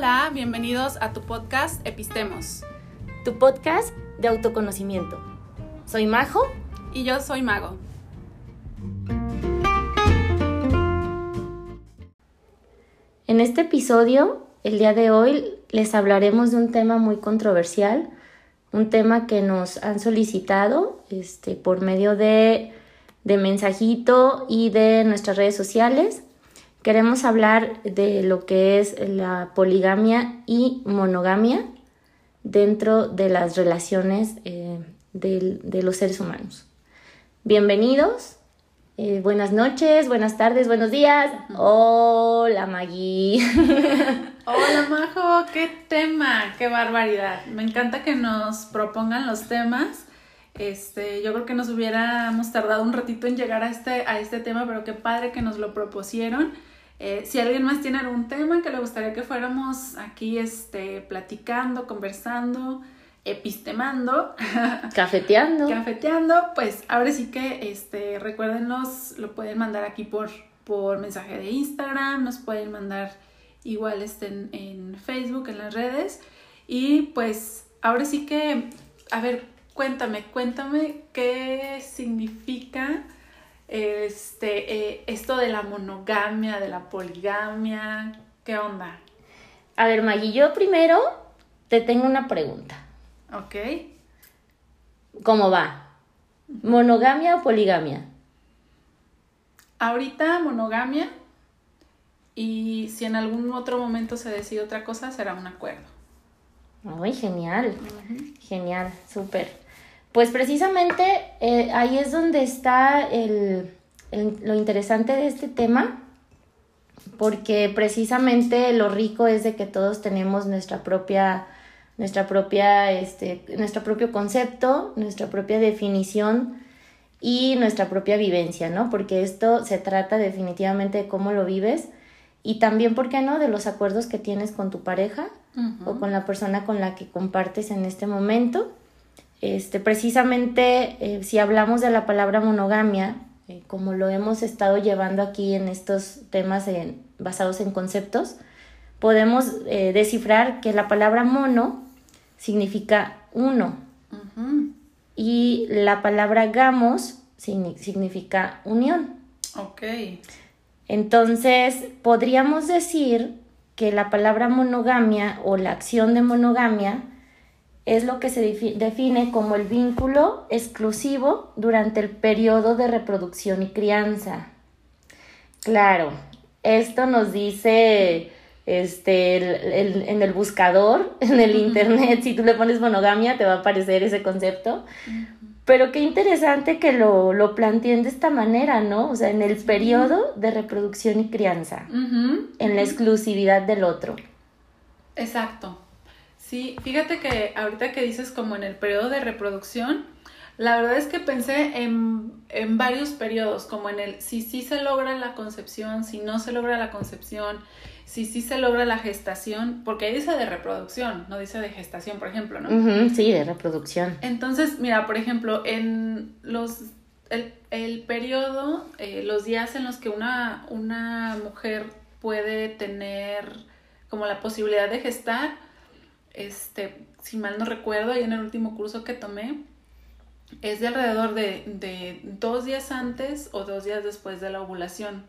Hola, bienvenidos a tu podcast Epistemos. Tu podcast de autoconocimiento. Soy Majo. Y yo soy Mago. En este episodio, el día de hoy, les hablaremos de un tema muy controversial, un tema que nos han solicitado este, por medio de, de mensajito y de nuestras redes sociales queremos hablar de lo que es la poligamia y monogamia dentro de las relaciones eh, de, los seres humanos. Bienvenidos, eh, buenas noches, buenas tardes, buenos días. Hola Maggie. Hola Majo, qué tema, qué barbaridad. Me encanta que nos propongan los temas. Este, yo creo que nos hubiéramos tardado un ratito en llegar a este, a este tema, pero qué padre que nos lo propusieron. Eh, si alguien más tiene algún tema que le gustaría que fuéramos aquí este, platicando, conversando, epistemando, cafeteando. cafeteando, pues ahora sí que este, recuérdenos, lo pueden mandar aquí por, por mensaje de Instagram, nos pueden mandar igual este, en, en Facebook, en las redes. Y pues ahora sí que, a ver, cuéntame, cuéntame qué significa este, eh, esto de la monogamia, de la poligamia, ¿qué onda? A ver, Maggie, yo primero te tengo una pregunta. Ok. ¿Cómo va? ¿Monogamia o poligamia? Ahorita monogamia y si en algún otro momento se decide otra cosa, será un acuerdo. Ay, genial. Genial, súper. Pues precisamente eh, ahí es donde está lo interesante de este tema, porque precisamente lo rico es de que todos tenemos nuestra propia, nuestra propia, este, nuestro propio concepto, nuestra propia definición y nuestra propia vivencia, ¿no? Porque esto se trata definitivamente de cómo lo vives y también, ¿por qué no?, de los acuerdos que tienes con tu pareja o con la persona con la que compartes en este momento este, precisamente, eh, si hablamos de la palabra monogamia, eh, como lo hemos estado llevando aquí en estos temas basados en conceptos, podemos eh, descifrar que la palabra mono significa uno y la palabra gamos significa unión. Ok. Entonces, podríamos decir que la palabra monogamia o la acción de monogamia es lo que se define como el vínculo exclusivo durante el periodo de reproducción y crianza. Claro, esto nos dice este, en el buscador, en el internet, si tú le pones monogamia, te va a aparecer ese concepto. Pero qué interesante que lo, lo planteen de esta manera, ¿no? O sea, en el periodo de reproducción y crianza, en la exclusividad del otro. Exacto. Sí, fíjate que ahorita que dices como en el periodo de reproducción, la verdad es que pensé en, en varios periodos, como en el si sí se logra la concepción, si no se logra la concepción, si sí se logra la gestación, porque ahí dice de reproducción, no dice de gestación, por ejemplo, ¿no? sí, de reproducción. Entonces, mira, por ejemplo, en los el, el periodo, eh, los días en los que una, una mujer puede tener como la posibilidad de gestar, este, si mal no recuerdo, ahí en el último curso que tomé, es de alrededor de, de dos días antes o dos días después de la ovulación.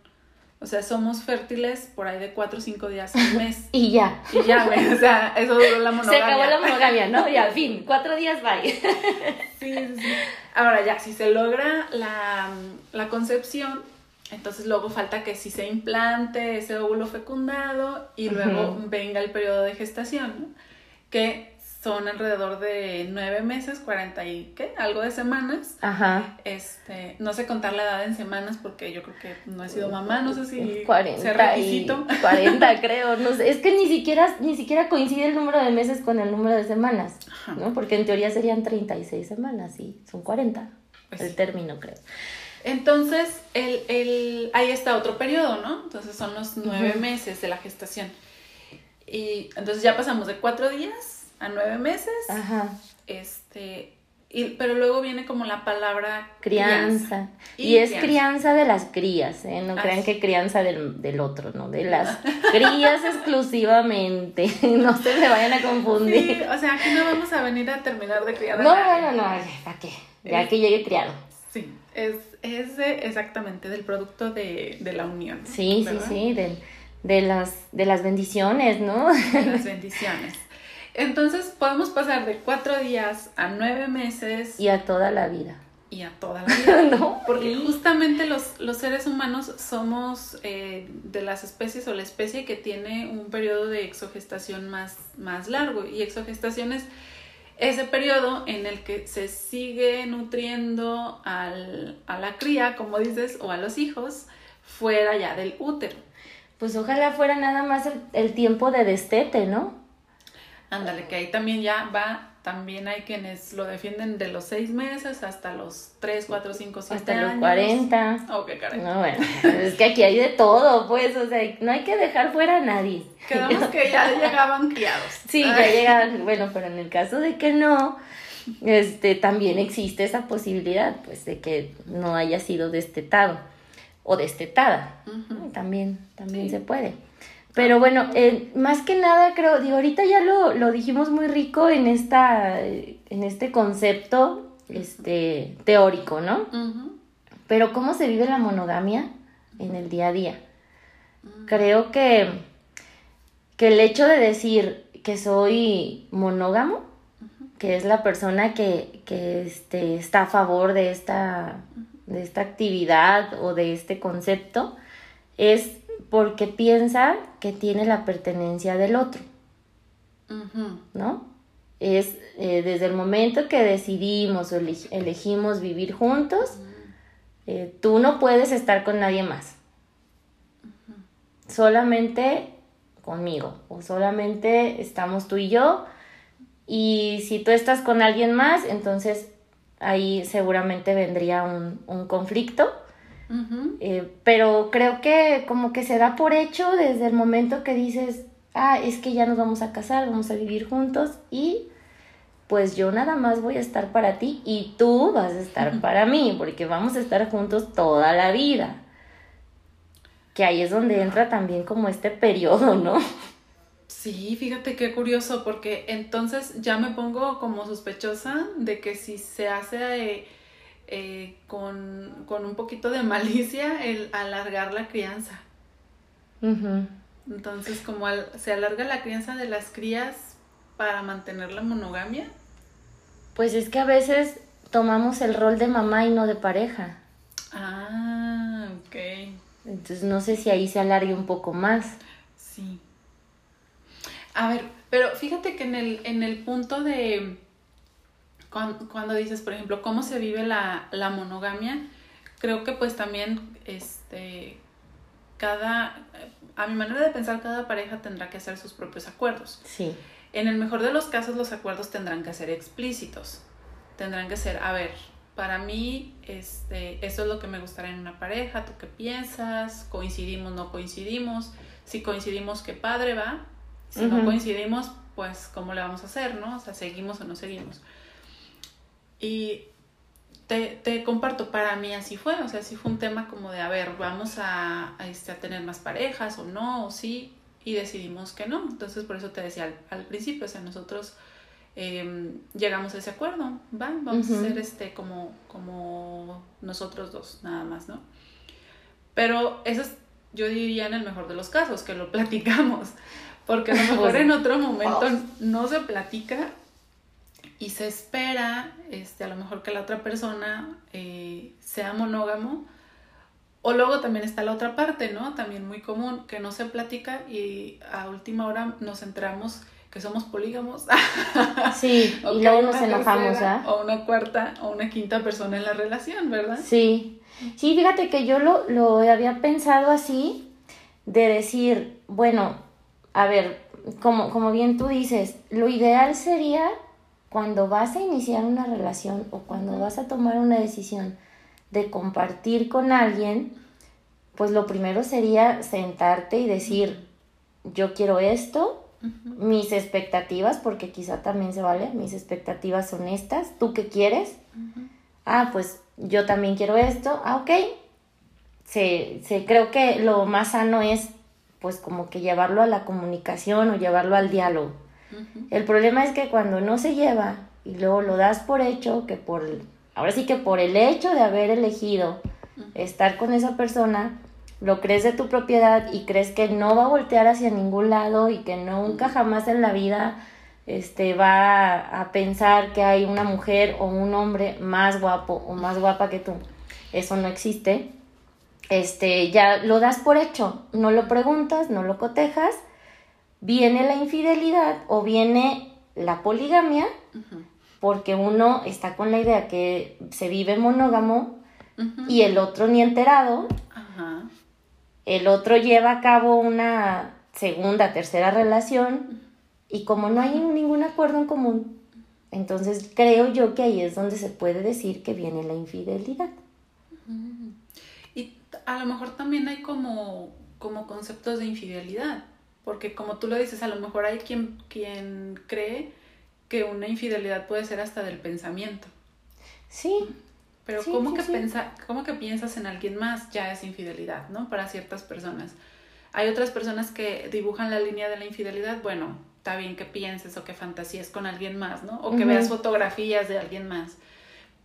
O sea, somos fértiles por ahí de cuatro o cinco días al mes. y ya. Y ya, güey. O sea, eso duró la monogamia. Se acabó la monogamia, ¿no? Y al fin, cuatro días, bye. sí, sí. Ahora ya, si se logra la, la concepción, entonces luego falta que si se implante ese óvulo fecundado y luego venga el periodo de gestación, ¿no? Que son alrededor de nueve meses, cuarenta y qué, algo de semanas. Ajá. Este, no sé contar la edad en semanas porque yo creo que no he sido mamá, no sé si 40 requisito. 40 creo, no sé, es que ni siquiera, ni siquiera coincide el número de meses con el número de semanas, ¿no? Porque en teoría serían 36 semanas y son 40, pues el término creo. Entonces, el, el, ahí está otro periodo, ¿no? Entonces son los nueve meses de la gestación. Y entonces ya pasamos de cuatro días a nueve meses. Ajá. Este, y, pero luego viene como la palabra crianza. Y, es crianza. de las crías, ¿eh? No crean que crianza del, del, otro, ¿no? De las crías exclusivamente. no se me vayan a confundir. Sí, o sea, aquí no vamos a venir a terminar de criar. No, no, no, no, ¿para qué? Ya que llegue criado. Sí, es, es exactamente del producto de, de la unión. Sí, sí, sí, de, de, las, de las bendiciones, ¿no? De las bendiciones. Entonces podemos pasar de cuatro días a nueve meses. Y a toda la vida. Y a toda la vida. ¿No? Porque justamente los, los seres humanos somos eh, de las especies o la especie que tiene un periodo de exogestación más, más largo. Y exogestación es ese periodo en el que se sigue nutriendo al, a la cría, como dices, o a los hijos, fuera ya del útero. Pues ojalá fuera nada más el, el tiempo de destete, ¿no? Ándale, que ahí también ya va, también hay quienes lo defienden de los seis meses hasta los tres, cuatro, cinco, siete hasta los cuarenta. Oh, qué caray. No, bueno, es que aquí hay de todo, pues, o sea, no hay que dejar fuera a nadie. Quedamos que ya llegaban criados. Sí, ya llegaban, bueno, pero en el caso de que no, este, también existe esa posibilidad, pues, de que no haya sido destetado o destetada. También, también se puede. Pero bueno, eh, más que nada creo, digo, ahorita ya lo, lo dijimos muy rico en esta, en este concepto, este, teórico, ¿no? Pero cómo se vive la monogamia en el día a día. Mm. Creo que, que el hecho de decir que soy monógamo, que es la persona que, que este, está a favor de esta, de esta actividad o de este concepto, es porque piensa que tiene la pertenencia del otro. ¿No? Es eh, desde el momento que decidimos o elegimos vivir juntos, eh, tú no puedes estar con nadie más. Solamente conmigo o solamente estamos tú y yo. Y si tú estás con alguien más, entonces ahí seguramente vendría un, un conflicto eh, pero creo que como que se da por hecho desde el momento que dices, ah, es que ya nos vamos a casar, vamos a vivir juntos y pues yo nada más voy a estar para ti y tú vas a estar para mí, porque vamos a estar juntos toda la vida. Que ahí es donde entra también como este periodo, ¿no? Sí, fíjate qué curioso, porque entonces ya me pongo como sospechosa de que si se hace... Eh, con, un poquito de malicia el alargar la crianza. Entonces, como se alarga la crianza de las crías para mantener la monogamia. Pues es que a veces tomamos el rol de mamá y no de pareja. Ah, ok. Entonces no sé si ahí se alargue un poco más. Sí. A ver, pero fíjate que en el, en el punto de cuando, dices, por ejemplo, cómo se vive la, monogamia, creo que pues también, este, cada, a mi manera de pensar, cada pareja tendrá que hacer sus propios acuerdos. Sí. En el mejor de los casos, los acuerdos tendrán que ser explícitos. Tendrán que ser, a ver, para mí, este, eso es lo que me gustaría en una pareja, ¿tú qué piensas? ¿Coincidimos, no coincidimos? Si coincidimos, qué padre va. Si no coincidimos, pues, ¿cómo le vamos a hacer, no? O sea, ¿seguimos o no seguimos? Y te, te, comparto, para mí así fue, o sea, sí fue un tema como de, a ver, vamos a, a, este, a tener más parejas o no, o sí, y decidimos que no. Entonces, por eso te decía al, principio, o sea, nosotros em, llegamos a ese acuerdo, ¿va? Vamos a hacer este como, como nosotros dos, nada más, ¿no? Pero eso es, yo diría en el mejor de los casos, que lo platicamos, porque a lo mejor en otro momento no se platica y se espera, este, a lo mejor que la otra persona eh, sea monógamo. O luego también está la otra parte, ¿no? También muy común, que no se platica y a última hora nos enteramos que somos polígamos. Sí, y luego nos enojamos, ¿ah? O una cuarta o una quinta persona en la relación, ¿verdad? Sí. Sí, fíjate que yo lo, lo había pensado así, de decir, bueno, a ver, como, como bien tú dices, lo ideal sería cuando vas a iniciar una relación o cuando vas a tomar una decisión de compartir con alguien, pues lo primero sería sentarte y decir, yo quiero esto, mis expectativas, porque quizá también se vale, mis expectativas son estas, ¿tú qué quieres? Ah, pues yo también quiero esto, ah, ok. Se, se, creo que lo más sano es pues como que llevarlo a la comunicación o llevarlo al diálogo. El problema es que cuando no se lleva y luego lo das por hecho, que por, ahora sí que por el hecho de haber elegido estar con esa persona, lo crees de tu propiedad y crees que no va a voltear hacia ningún lado y que nunca jamás en la vida este va a pensar que hay una mujer o un hombre más guapo o más guapa que tú. Eso no existe. Este, ya lo das por hecho, no lo preguntas, no lo cotejas, viene la infidelidad o viene la poligamia, porque uno está con la idea que se vive monógamo y el otro ni enterado, el otro lleva a cabo una segunda, tercera relación y como no hay ningún acuerdo en común, entonces creo yo que ahí es donde se puede decir que viene la infidelidad. A lo mejor también hay como, como conceptos de infidelidad, porque como tú lo dices, a lo mejor hay quien, quien cree que una infidelidad puede ser hasta del pensamiento. Sí, pero ¿cómo, que Pensa, ¿cómo que piensas en alguien más ya es infidelidad, ¿no? Para ciertas personas. Hay otras personas que dibujan la línea de la infidelidad, bueno, está bien que pienses o que fantasíes con alguien más, ¿no? O que veas fotografías de alguien más.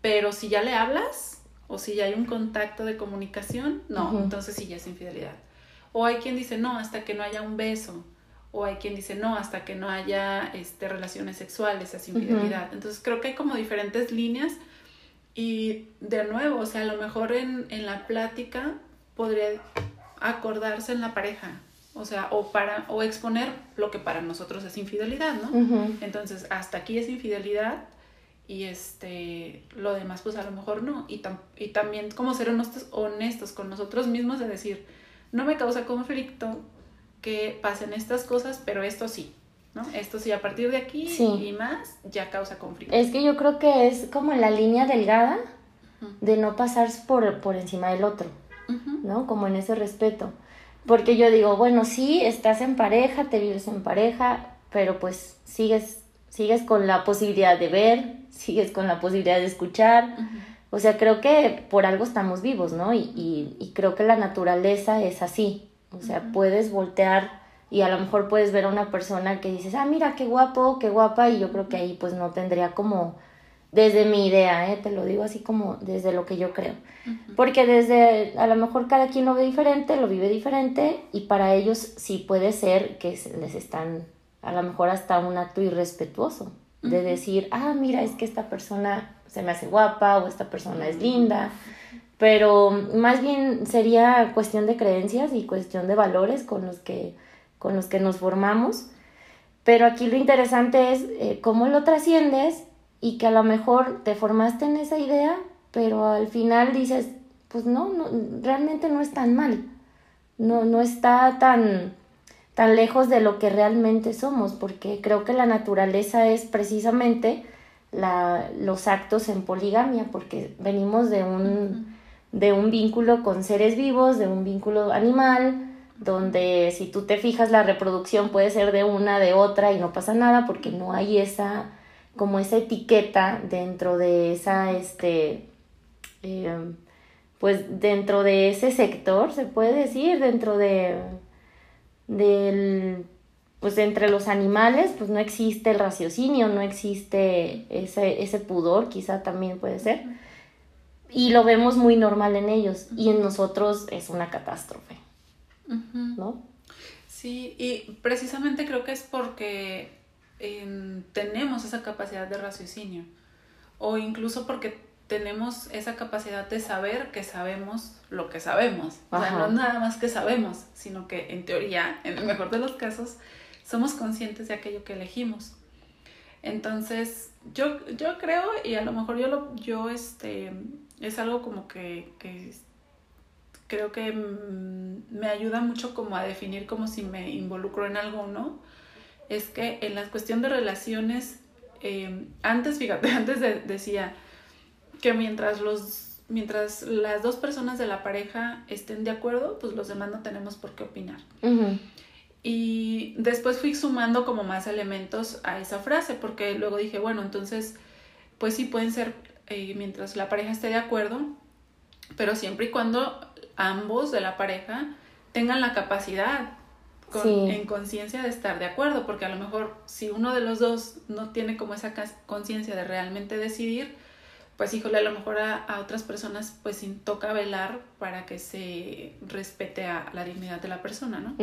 Pero si ya le hablas o si ya hay un contacto de comunicación, no, entonces sí ya es infidelidad. O hay quien dice, no, hasta que no haya un beso. O hay quien dice, no, hasta que no haya este, relaciones sexuales, es infidelidad. Entonces creo que hay como diferentes líneas y de nuevo, o sea, a lo mejor en, en la plática podría acordarse en la pareja, o sea, o para o exponer lo que para nosotros es infidelidad, ¿no? Entonces, hasta aquí es infidelidad y este lo demás pues a lo mejor no y, y también como ser honestos, honestos con nosotros mismos de decir, no me causa conflicto que pasen estas cosas, pero esto sí. ¿no? Esto sí, a partir de aquí y más ya causa conflicto. Es que yo creo que es como la línea delgada de no pasar por, por encima del otro, ¿no? Como en ese respeto. Porque yo digo, bueno, sí, estás en pareja, te vives en pareja, pero pues sigues, sigues con la posibilidad de ver, sigues con la posibilidad de escuchar. O sea, creo que por algo estamos vivos, ¿no? Y, y, y creo que la naturaleza es así. O sea, puedes voltear y a lo mejor puedes ver a una persona que dices, ah, mira, qué guapo, qué guapa, y yo creo que ahí pues no tendría como, desde mi idea, ¿eh? te lo digo así como desde lo que yo creo. Porque desde, a lo mejor cada quien lo ve diferente, lo vive diferente, y para ellos sí puede ser que les están, a lo mejor hasta un acto irrespetuoso, de decir, ah, mira, es que esta persona se me hace guapa o esta persona es linda. Pero más bien sería cuestión de creencias y cuestión de valores con los que con los que nos formamos, pero aquí lo interesante es eh, cómo lo trasciendes y que a lo mejor te formaste en esa idea, pero al final dices, pues no, no realmente no es tan mal, no, no está tan, tan lejos de lo que realmente somos, porque creo que la naturaleza es precisamente la, los actos en poligamia, porque venimos de un, de un vínculo con seres vivos, de un vínculo animal, donde si tú te fijas la reproducción puede ser de una, de otra y no pasa nada porque no hay esa, como esa etiqueta dentro de esa, este, em, pues dentro de ese sector, se puede decir, dentro de, del, pues entre los animales, pues no existe el raciocinio, no existe ese, ese pudor, quizá también puede ser. Y lo vemos muy normal en ellos y en nosotros es una catástrofe. ¿no? Sí, y precisamente creo que es porque tenemos esa capacidad de raciocinio o incluso porque tenemos esa capacidad de saber que sabemos lo que sabemos. O sea, no nada más que sabemos, sino que en teoría, en el mejor de los casos, somos conscientes de aquello que elegimos. Entonces, yo, yo creo, y a lo mejor yo, lo, yo este, es algo como que, que creo que mm, me ayuda mucho como a definir como si me involucro en algo o no, es que en la cuestión de relaciones, em, antes, fíjate, antes decía que mientras los mientras las dos personas de la pareja estén de acuerdo, pues los demás no tenemos por qué opinar. Y después fui sumando como más elementos a esa frase, porque luego dije, bueno, entonces, pues sí pueden ser eh, mientras la pareja esté de acuerdo, pero siempre y cuando ambos de la pareja tengan la capacidad en conciencia de estar de acuerdo, porque a lo mejor si uno de los dos no tiene como esa conciencia de realmente decidir, pues híjole, a lo mejor a, otras personas pues toca velar para que se respete a la dignidad de la persona, ¿no?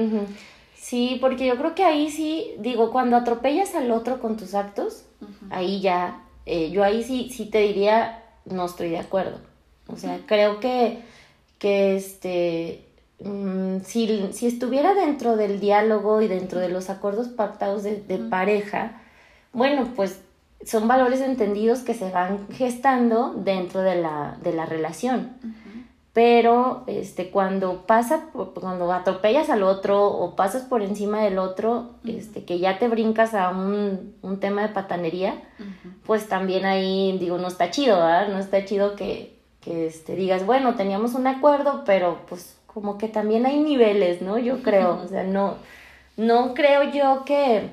Sí, porque yo creo que ahí sí, digo, cuando atropellas al otro con tus actos, ahí ya, eh, yo ahí sí, sí te diría, no estoy de acuerdo. O sea, creo que, que este, mm, si, si, estuviera dentro del diálogo y dentro de los acuerdos pactados de, de pareja, bueno, pues son valores entendidos que se van gestando dentro de la, de la relación. Pero este cuando pasa cuando atropellas al otro o pasas por encima del otro este que ya te brincas a un, un tema de patanería pues también ahí digo no está chido ¿verdad? no está chido que, que este digas bueno teníamos un acuerdo pero pues como que también hay niveles no yo creo o sea no no creo yo que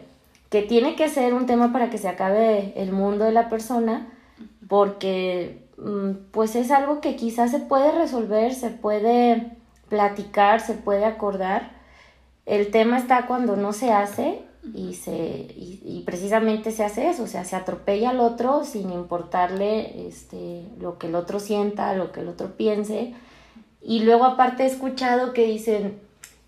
que tiene que ser un tema para que se acabe el mundo de la persona porque Mm, pues es algo que quizás se puede resolver, se puede platicar, se puede acordar. El tema está cuando no se hace y, se, y, precisamente se hace eso, o sea, se atropella al otro sin importarle este, lo que el otro sienta, lo que el otro piense. Y luego aparte he escuchado que dicen,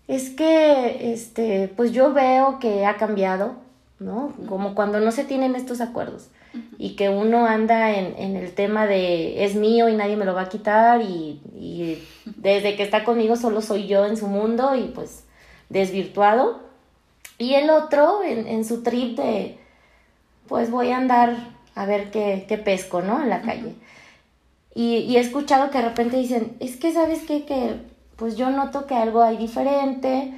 es que, este, pues yo veo que ha cambiado, ¿no? Como cuando no se tienen estos acuerdos y que uno anda en, en, el tema de es mío y nadie me lo va a quitar y, y, desde que está conmigo solo soy yo en su mundo y pues desvirtuado. Y el otro en, en su trip de pues voy a andar a ver qué, qué pesco, ¿no? En la calle. y, y, he escuchado que de repente dicen, es que sabes qué, que pues yo noto que algo hay diferente,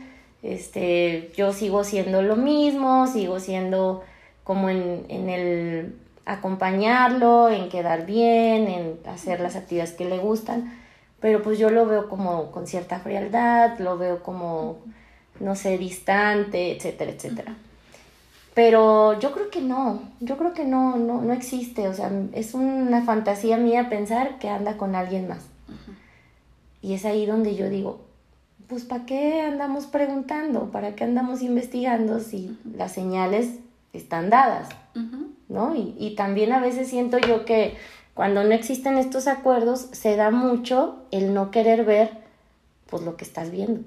este, yo sigo siendo lo mismo, sigo siendo como en, en el acompañarlo, en quedar bien, en hacer las actividades que le gustan, pero pues yo lo veo como con cierta frialdad, lo veo como, no sé, distante, etcétera, etcétera. Pero yo creo que no, yo creo que no, no, no existe, o sea, es una fantasía mía pensar que anda con alguien más. Y es ahí donde yo digo, pues ¿para qué andamos preguntando? ¿Para qué andamos investigando si las señales están dadas? ¿no? Y, también a veces siento yo que cuando no existen estos acuerdos se da mucho el no querer ver pues lo que estás viendo.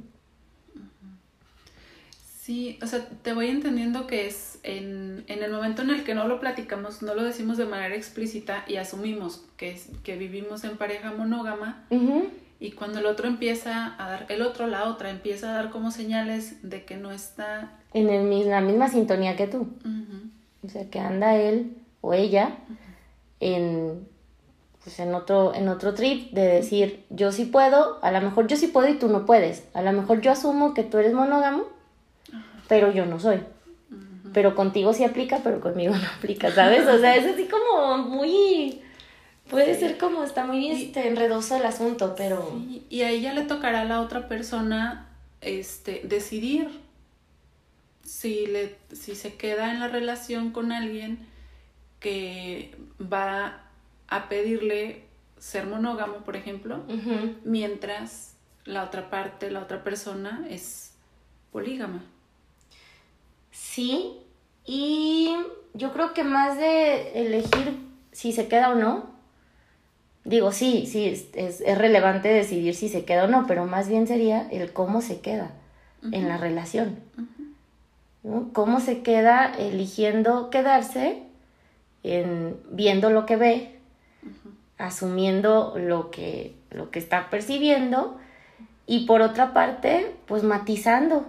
Sí, o sea, te voy entendiendo que es en, el momento en el que no lo platicamos, no lo decimos de manera explícita y asumimos que, es, que vivimos en pareja monógama y cuando el otro empieza a dar, el otro, la otra, empieza a dar como señales de que no está... En el, la misma sintonía que tú. O sea, que anda él o ella en, pues en, otro, en otro trip de decir, yo sí puedo, a lo mejor yo sí puedo y tú no puedes. A lo mejor yo asumo que tú eres monógamo, pero yo no soy. Pero contigo sí aplica, pero conmigo no aplica, ¿sabes? O sea, es así como muy... Puede ser como, está muy este, enredoso el asunto, pero... y a ella le tocará a la otra persona este, decidir si, le, si se queda en la relación con alguien que va a pedirle ser monógamo, por ejemplo, mientras la otra parte, la otra persona es polígama. Sí, y yo creo que más de elegir si se queda o no, digo, sí, sí, es, relevante decidir si se queda o no, pero más bien sería el cómo se queda en la relación. Cómo se queda eligiendo quedarse en viendo lo que ve, asumiendo lo que, lo que está percibiendo y por otra parte, pues matizando,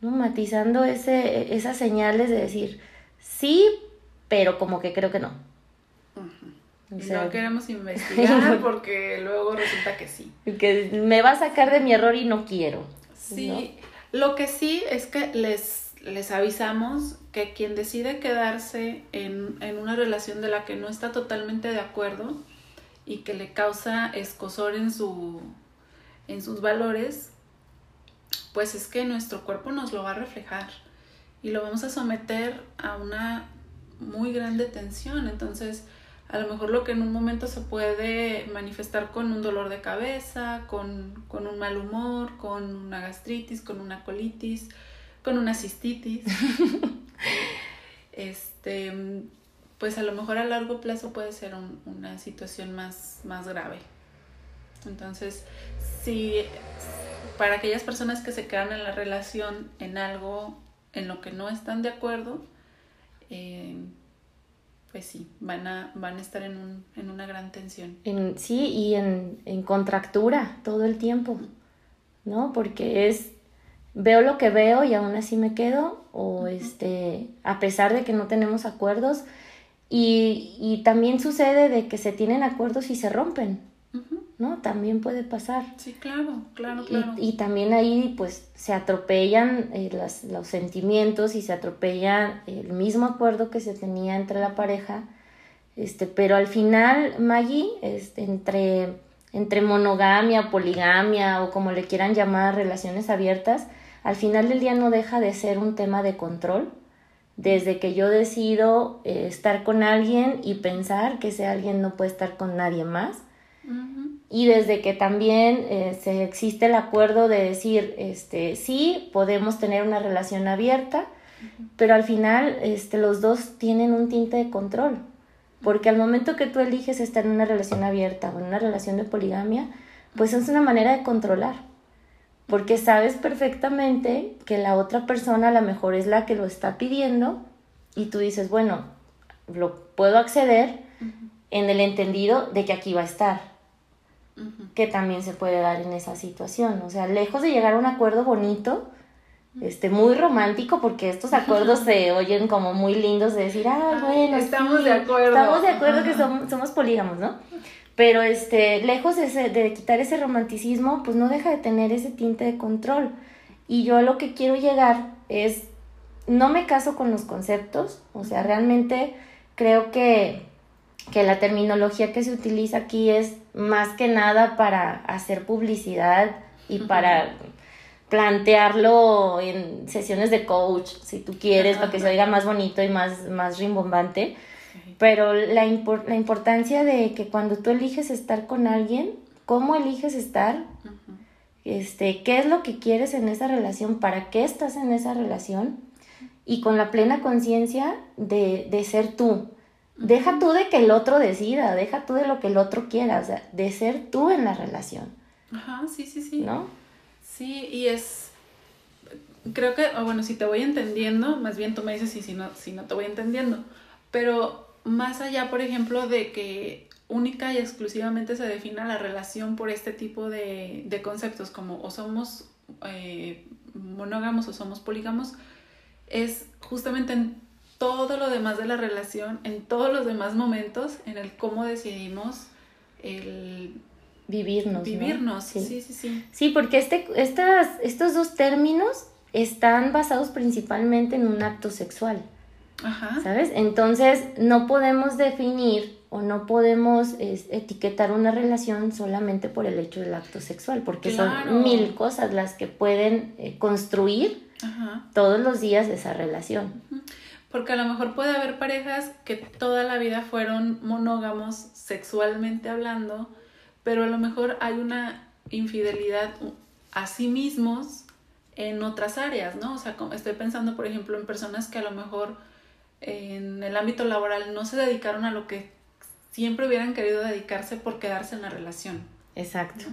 ¿no? matizando ese, esas señales de decir, sí, pero como que creo que no. No queremos investigar porque luego resulta que sí. Que me va a sacar de mi error y no quiero. Sí, lo que sí es que les, les avisamos que quien decide quedarse en, una relación de la que no está totalmente de acuerdo y que le causa escosor en, su, en sus valores, pues es que nuestro cuerpo nos lo va a reflejar y lo vamos a someter a una muy grande tensión. Entonces, a lo mejor lo que en un momento se puede manifestar con un dolor de cabeza, con, con un mal humor, con una gastritis, con una colitis, con una cistitis. este, pues a lo mejor a largo plazo puede ser una situación más, más grave. Entonces, si para aquellas personas que se quedan en la relación en algo en lo que no están de acuerdo, eh, pues sí, van a, van a estar en, un, en una gran tensión. En, sí, y en, en contractura todo el tiempo, ¿no? Porque es, veo lo que veo y aún así me quedo, o este, a pesar de que no tenemos acuerdos, y, y también sucede de que se tienen acuerdos y se rompen, ¿no? También puede pasar. Sí, claro, claro, claro. Y, también ahí pues se atropellan eh, los sentimientos y se atropella el mismo acuerdo que se tenía entre la pareja. Este, pero al final, Maggie, este, entre, entre monogamia, poligamia o como le quieran llamar, relaciones abiertas, al final del día no deja de ser un tema de control. Desde que yo decido eh, estar con alguien y pensar que ese alguien no puede estar con nadie más, y desde que también eh, se existe el acuerdo de decir, este, sí, podemos tener una relación abierta, pero al final este, los dos tienen un tinte de control, porque al momento que tú eliges estar en una relación abierta o en una relación de poligamia, pues es una manera de controlar, porque sabes perfectamente que la otra persona a lo mejor es la que lo está pidiendo y tú dices, bueno, lo puedo acceder en el entendido de que aquí va a estar que también se puede dar en esa situación. O sea, lejos de llegar a un acuerdo bonito, este, muy romántico, porque estos acuerdos se oyen como muy lindos de decir, ah, bueno, estamos de acuerdo. Estamos de acuerdo que somos, somos polígamos, ¿no? Pero este, lejos de, de quitar ese romanticismo, pues no deja de tener ese tinte de control. Y yo a lo que quiero llegar es, no me caso con los conceptos, o sea, realmente creo que que la terminología que se utiliza aquí es más que nada para hacer publicidad y para plantearlo en sesiones de coach, si tú quieres, para que se oiga más bonito y más, más rimbombante. Pero la, la importancia de que cuando tú eliges estar con alguien, cómo eliges estar, este, qué es lo que quieres en esa relación, para qué estás en esa relación, y con la plena conciencia de, de ser tú, Deja tú de que el otro decida, deja tú de lo que el otro quiera, o sea, de ser tú en la relación. Ajá, sí, sí, sí. ¿No? Sí, y es, creo que, bueno, si te voy entendiendo, más bien tú me dices si, si, no, si no te voy entendiendo, pero más allá, por ejemplo, de que única y exclusivamente se defina la relación por este tipo de, de conceptos, como o somos eh, monógamos o somos polígamos, es justamente en todo lo demás de la relación, en todos los demás momentos, en el cómo decidimos el vivirnos. Vivirnos, sí. sí, sí, sí. porque este, estas, estos dos términos están basados principalmente en un acto sexual. Ajá. ¿Sabes? Entonces no podemos definir o no podemos etiquetar una relación solamente por el hecho del acto sexual, porque son mil cosas las que pueden eh, construir todos los días esa relación. Porque a lo mejor puede haber parejas que toda la vida fueron monógamos sexualmente hablando, pero a lo mejor hay una infidelidad a sí mismos en otras áreas, ¿no? O sea, estoy pensando, por ejemplo, en personas que a lo mejor en el ámbito laboral no se dedicaron a lo que siempre hubieran querido dedicarse por quedarse en la relación. Exacto.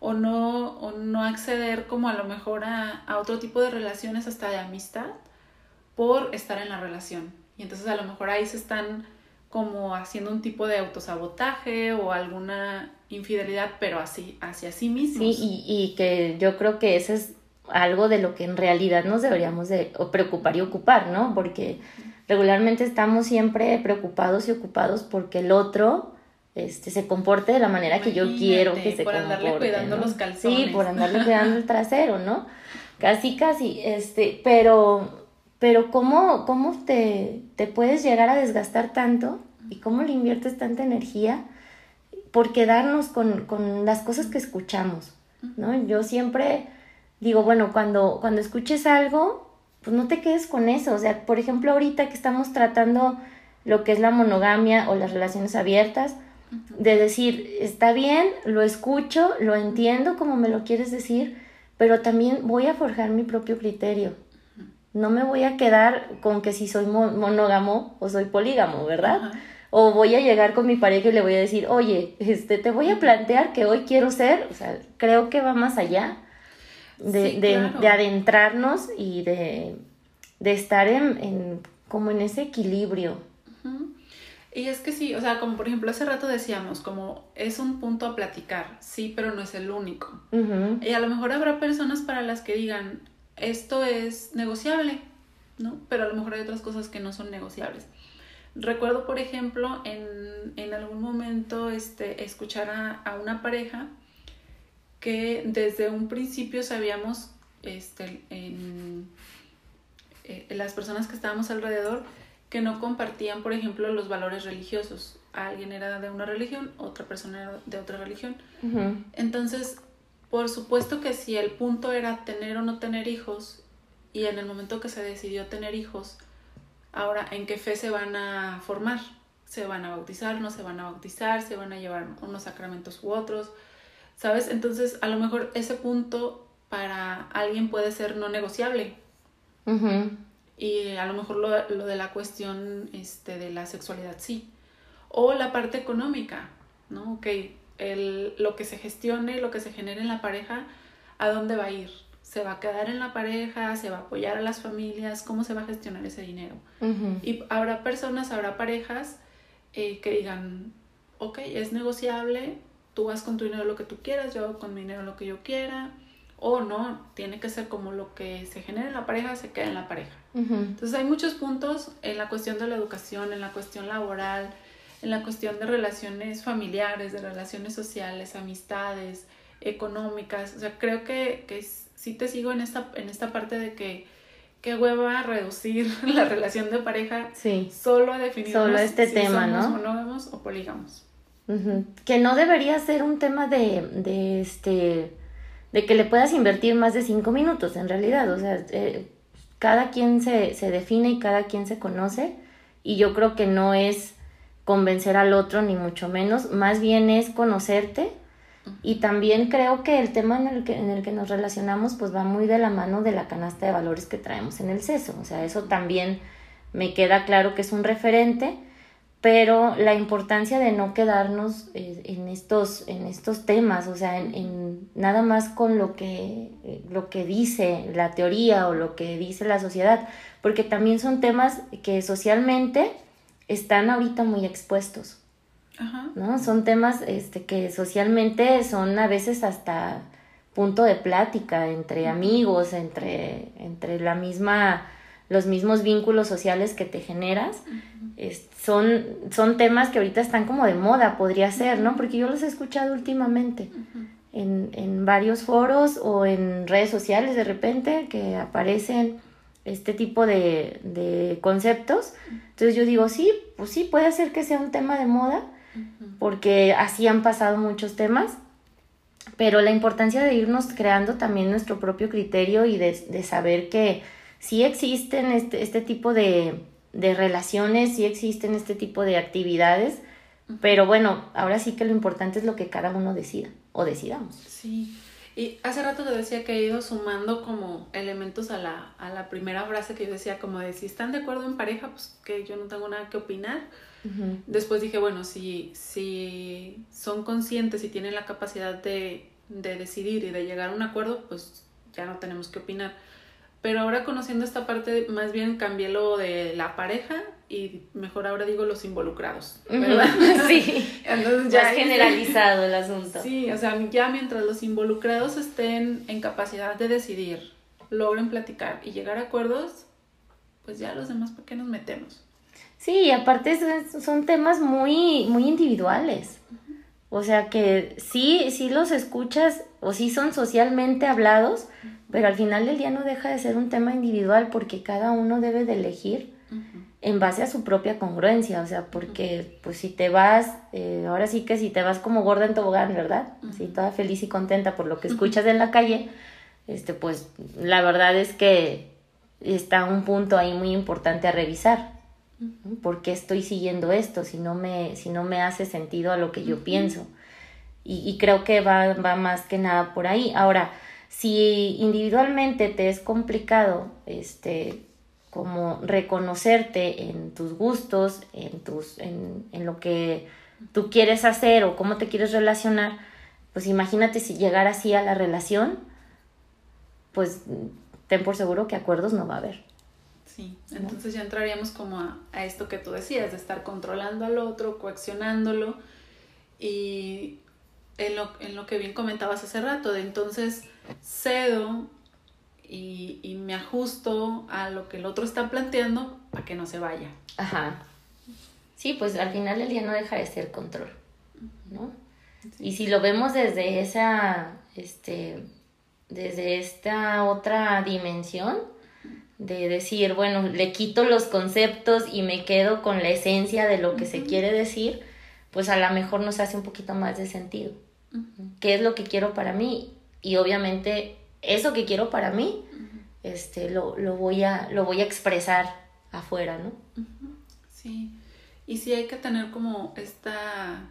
O, no, o no acceder como a lo mejor a, a otro tipo de relaciones hasta de amistad por estar en la relación. Y entonces a lo mejor ahí se están como haciendo un tipo de autosabotaje o alguna infidelidad, pero así, hacia sí mismos. Sí, y, que yo creo que eso es algo de lo que en realidad nos deberíamos de preocupar y ocupar, ¿no? Porque regularmente estamos siempre preocupados y ocupados porque el otro este, se comporte de la manera que yo quiero que se por andarle cuidando los calzones. Sí, por andarle cuidando el trasero, ¿no? Casi, casi, este, pero pero ¿cómo, cómo te, te puedes llegar a desgastar tanto y cómo le inviertes tanta energía por quedarnos con, con las cosas que escuchamos, ¿no? Yo siempre digo, bueno, cuando, cuando escuches algo, pues no te quedes con eso. O sea, por ejemplo, ahorita que estamos tratando lo que es la monogamia o las relaciones abiertas, de decir, está bien, lo escucho, lo entiendo como me lo quieres decir, pero también voy a forjar mi propio criterio. No me voy a quedar con que si soy monógamo o soy polígamo, ¿verdad? O voy a llegar con mi pareja y le voy a decir, oye, este, te voy a plantear que hoy quiero ser, o sea, creo que va más allá de, de, adentrarnos y de, de estar en, en, como en ese equilibrio. Y es que sí, o sea, como por ejemplo hace rato decíamos, como es un punto a platicar, sí, pero no es el único. Y a lo mejor habrá personas para las que digan, esto es negociable, ¿no? Pero a lo mejor hay otras cosas que no son negociables. Recuerdo, por ejemplo, en, en algún momento este, escuchar a, a, una pareja que desde un principio sabíamos, este, en, eh, las personas que estábamos alrededor, que no compartían, por ejemplo, los valores religiosos. Alguien era de una religión, otra persona era de otra religión. Entonces, por supuesto que si el punto era tener o no tener hijos, y en el momento que se decidió tener hijos, ahora, ¿en qué fe se van a formar? ¿Se van a bautizar? ¿No se van a bautizar? ¿Se van a llevar unos sacramentos u otros? ¿Sabes? Entonces, a lo mejor ese punto para alguien puede ser no negociable. Y a lo mejor lo, lo, de la cuestión este, de la sexualidad sí. O la parte económica, ¿no? Ok, el, lo que se gestione, lo que se genere en la pareja, ¿a dónde va a ir? ¿Se va a quedar en la pareja? ¿Se va a apoyar a las familias? ¿Cómo se va a gestionar ese dinero? Y habrá personas, habrá parejas eh, que digan, ok, es negociable, tú vas con tu dinero lo que tú quieras, yo hago con mi dinero lo que yo quiera o no, tiene que ser como lo que se genera en la pareja, se queda en la pareja. Entonces hay muchos puntos en la cuestión de la educación, en la cuestión laboral, en la cuestión de relaciones familiares, de relaciones sociales, amistades, económicas. O sea, creo que, que sí te sigo en esta, en esta parte de que qué hueva reducir la relación de pareja solo a definir solo este si tema, somos ¿no? monógamos o polígamos. Que no debería ser un tema de, de este de que le puedas invertir más de cinco minutos, en realidad. O sea, eh, cada quien se, se define y cada quien se conoce. Y yo creo que no es convencer al otro, ni mucho menos. Más bien es conocerte. Y también creo que el tema en el que, en el que nos relacionamos, pues va muy de la mano de la canasta de valores que traemos en el seso. O sea, eso también me queda claro que es un referente pero la importancia de no quedarnos eh, en, estos, en estos temas, o sea, en, nada más con lo que, lo que dice la teoría o lo que dice la sociedad, porque también son temas que socialmente están ahorita muy expuestos. ¿no? Son temas este, que socialmente son a veces hasta punto de plática entre amigos, entre, entre la misma los mismos vínculos sociales que te generas, son, son temas que ahorita están como de moda, podría ser, ¿no? Porque yo los he escuchado últimamente en, en varios foros o en redes sociales de repente que aparecen este tipo de, de conceptos. Entonces yo digo, sí, pues sí, puede ser que sea un tema de moda, porque así han pasado muchos temas, pero la importancia de irnos creando también nuestro propio criterio y de, de saber que sí existen este, este tipo de, de relaciones, sí existen este tipo de actividades, pero bueno, ahora sí que lo importante es lo que cada uno decida o decidamos. Sí. Y hace rato te decía que he ido sumando como elementos a la, a la primera frase que yo decía, como de si están de acuerdo en pareja, pues que yo no tengo nada que opinar. Después dije, bueno, si, si son conscientes y tienen la capacidad de, de decidir y de llegar a un acuerdo, pues ya no tenemos que opinar. Pero ahora conociendo esta parte, más bien cambié lo de la pareja y mejor ahora digo los involucrados, ¿verdad? Sí, Entonces ya es generalizado el asunto. Sí, o sea, ya mientras los involucrados estén en capacidad de decidir, logren platicar y llegar a acuerdos, pues ya los demás, ¿por qué nos metemos? Sí, y aparte son temas muy, muy individuales. O sea que sí, sí los escuchas o sí son socialmente hablados, pero al final del día no deja de ser un tema individual porque cada uno debe de elegir en base a su propia congruencia, o sea, porque pues si te vas, eh, ahora sí que si te vas como gorda en tobogán, ¿verdad? Así toda feliz y contenta por lo que escuchas en la calle, este, pues la verdad es que está un punto ahí muy importante a revisar. ¿Por qué estoy siguiendo esto si no me, si no me hace sentido a lo que yo pienso? Y, creo que va, va más que nada por ahí. Ahora, si individualmente te es complicado, este, como reconocerte en tus gustos, en, tus, en, en lo que tú quieres hacer o cómo te quieres relacionar, pues imagínate si llegar así a la relación, pues ten por seguro que acuerdos no va a haber. Sí, entonces ya entraríamos como a, esto que tú decías, de estar controlando al otro, coaccionándolo y en lo, en lo que bien comentabas hace rato, de entonces cedo y, y me ajusto a lo que el otro está planteando para que no se vaya. Ajá. Sí, pues al final el día no deja de ser control, ¿no? Y si lo vemos desde esa, este, desde esta otra dimensión, de decir, bueno, le quito los conceptos y me quedo con la esencia de lo que se quiere decir, pues a lo mejor nos hace un poquito más de sentido. ¿Qué es lo que quiero para mí? Y obviamente eso que quiero para mí, este, lo, lo, voy a, lo voy a expresar afuera, ¿no? Sí. Y sí hay que tener como esta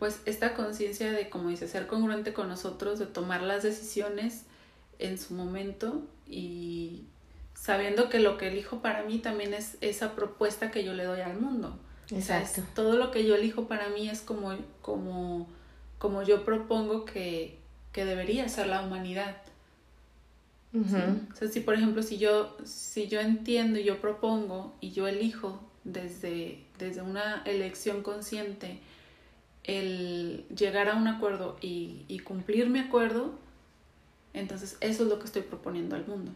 pues esta conciencia de, como dice, ser congruente con nosotros, de tomar las decisiones en su momento y sabiendo que lo que elijo para mí también es esa propuesta que yo le doy al mundo. Exacto. todo lo que yo elijo para mí es como, como, como yo propongo que, que debería ser la humanidad. O sea, si por ejemplo, si yo, si yo entiendo y yo propongo y yo elijo desde, desde una elección consciente el llegar a un acuerdo y, cumplir mi acuerdo, entonces eso es lo que estoy proponiendo al mundo.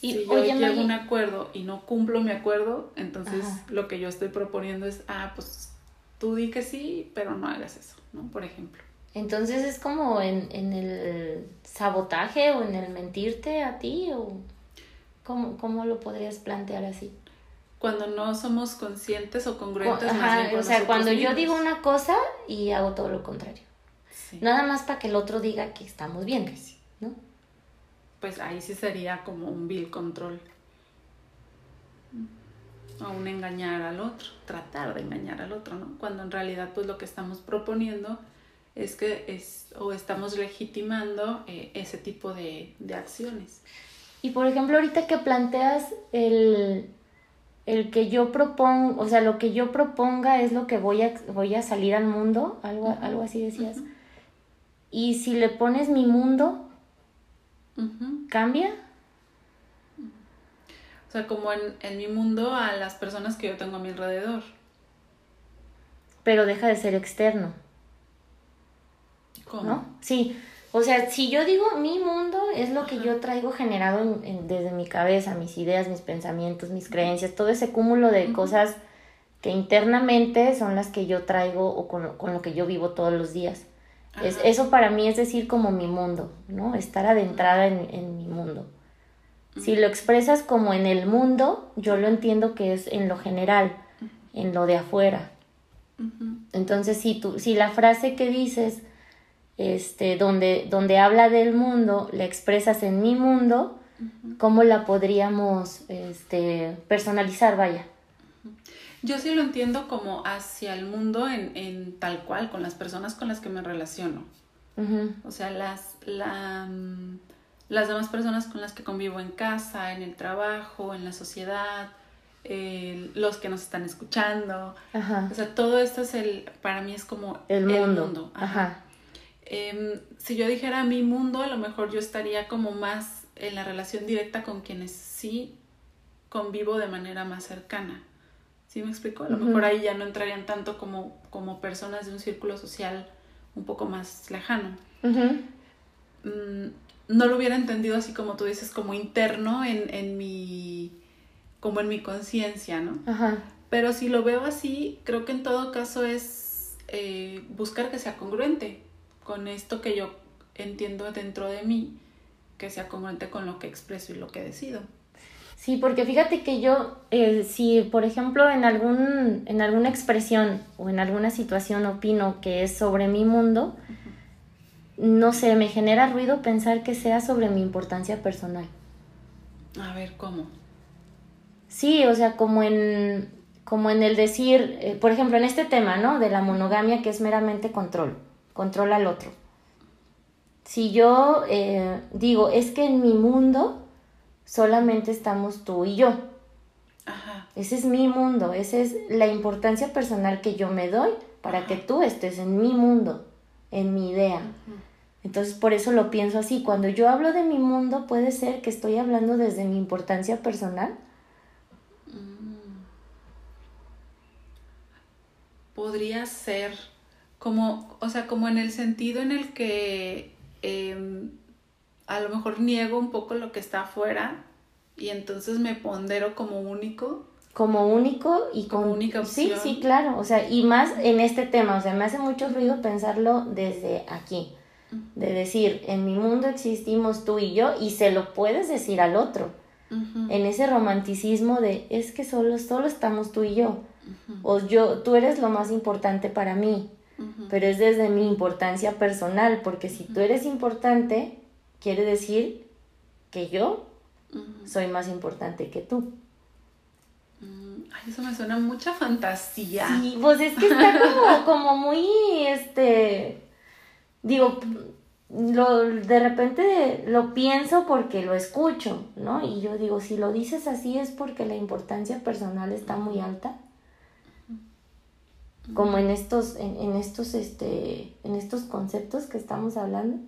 Y, si yo llego a un acuerdo y no cumplo mi acuerdo, entonces lo que yo estoy proponiendo es, ah, pues tú di que sí, pero no hagas eso, ¿no? Por ejemplo. Entonces es como en, en el sabotaje o en el mentirte a ti o cómo, cómo lo podrías plantear así cuando no somos conscientes o congruentes. o sea, cuando yo digo una cosa y hago todo lo contrario. Nada más para que el otro diga que estamos bien, ¿no? Pues ahí sí sería como un vil control. O un engañar al otro, tratar de engañar al otro, ¿no? Cuando en realidad pues lo que estamos proponiendo es que es, o estamos legitimando eh, ese tipo de, de acciones. Y por ejemplo, ahorita que planteas el, el que yo propongo, o sea, lo que yo proponga es lo que voy a, voy a salir al mundo, algo, algo así decías. Y si le pones mi mundo, ¿cambia? O sea, como en, en, mi mundo a las personas que yo tengo a mi alrededor. Pero deja de ser externo. ¿Cómo? ¿No? Sí, o sea, si yo digo mi mundo es lo que yo traigo generado desde mi cabeza, mis ideas, mis pensamientos, mis creencias, todo ese cúmulo de cosas que internamente son las que yo traigo o con, lo que yo vivo todos los días. Es, eso para mí es decir como mi mundo, ¿no? Estar adentrada en, mi mundo. Si lo expresas como en el mundo, yo lo entiendo que es en lo general, en lo de afuera. Entonces, si, tú, si la frase que dices este, donde, donde habla del mundo, la expresas en mi mundo, ¿cómo la podríamos este, personalizar, vaya? Yo sí lo entiendo como hacia el mundo en, en tal cual, con las personas con las que me relaciono. O sea, las, la, mm, las demás personas con las que convivo en casa, en el trabajo, en la sociedad, los que nos están escuchando. O sea, todo esto es el, para mí es como el mundo. Ajá. Em, si yo dijera mi mundo, a lo mejor yo estaría como más en la relación directa con quienes sí convivo de manera más cercana. ¿Sí me explico? A lo mejor ahí ya no entrarían tanto como, como personas de un círculo social un poco más lejano. Mm, no lo hubiera entendido así como tú dices, como interno en, en mi, como en mi conciencia, ¿no? Pero si lo veo así, creo que en todo caso es eh, buscar que sea congruente con esto que yo entiendo dentro de mí, que sea congruente con lo que expreso y lo que decido. Sí, porque fíjate que yo, eh, si por ejemplo en, algún, en alguna expresión o en alguna situación opino que es sobre mi mundo, no sé, me genera ruido pensar que sea sobre mi importancia personal. A ver, ¿cómo? Sí, o sea, como en, como en el decir, eh, por ejemplo, en este tema, ¿no? De la monogamia que es meramente control, control al otro. Si yo eh, digo, es que en mi mundo solamente estamos tú y yo. Ajá. Ese es mi mundo, esa es la importancia personal que yo me doy para que tú estés en mi mundo, en mi idea. Entonces por eso lo pienso así. Cuando yo hablo de mi mundo, puede ser que estoy hablando desde mi importancia personal. Mm. Podría ser como, o sea, como en el sentido en el que em, a lo mejor niego un poco lo que está afuera y entonces me pondero como único. Como único y como con... única opción. Sí, sí, claro. O sea, y más en este tema. O sea, me hace mucho ruido pensarlo desde aquí. De decir, en mi mundo existimos tú y yo y se lo puedes decir al otro. En ese romanticismo de, es que solo, solo estamos tú y yo. O yo, tú eres lo más importante para mí. Pero es desde mi importancia personal, porque si tú eres importante, quiere decir que yo soy más importante que tú. Mm, ay, eso me suena mucha fantasía. Sí, pues es que está como, como muy, este, digo, lo, de repente lo pienso porque lo escucho, ¿no? Y yo digo, si lo dices así es porque la importancia personal está muy alta. Como en estos, en, en estos, este, en estos conceptos que estamos hablando.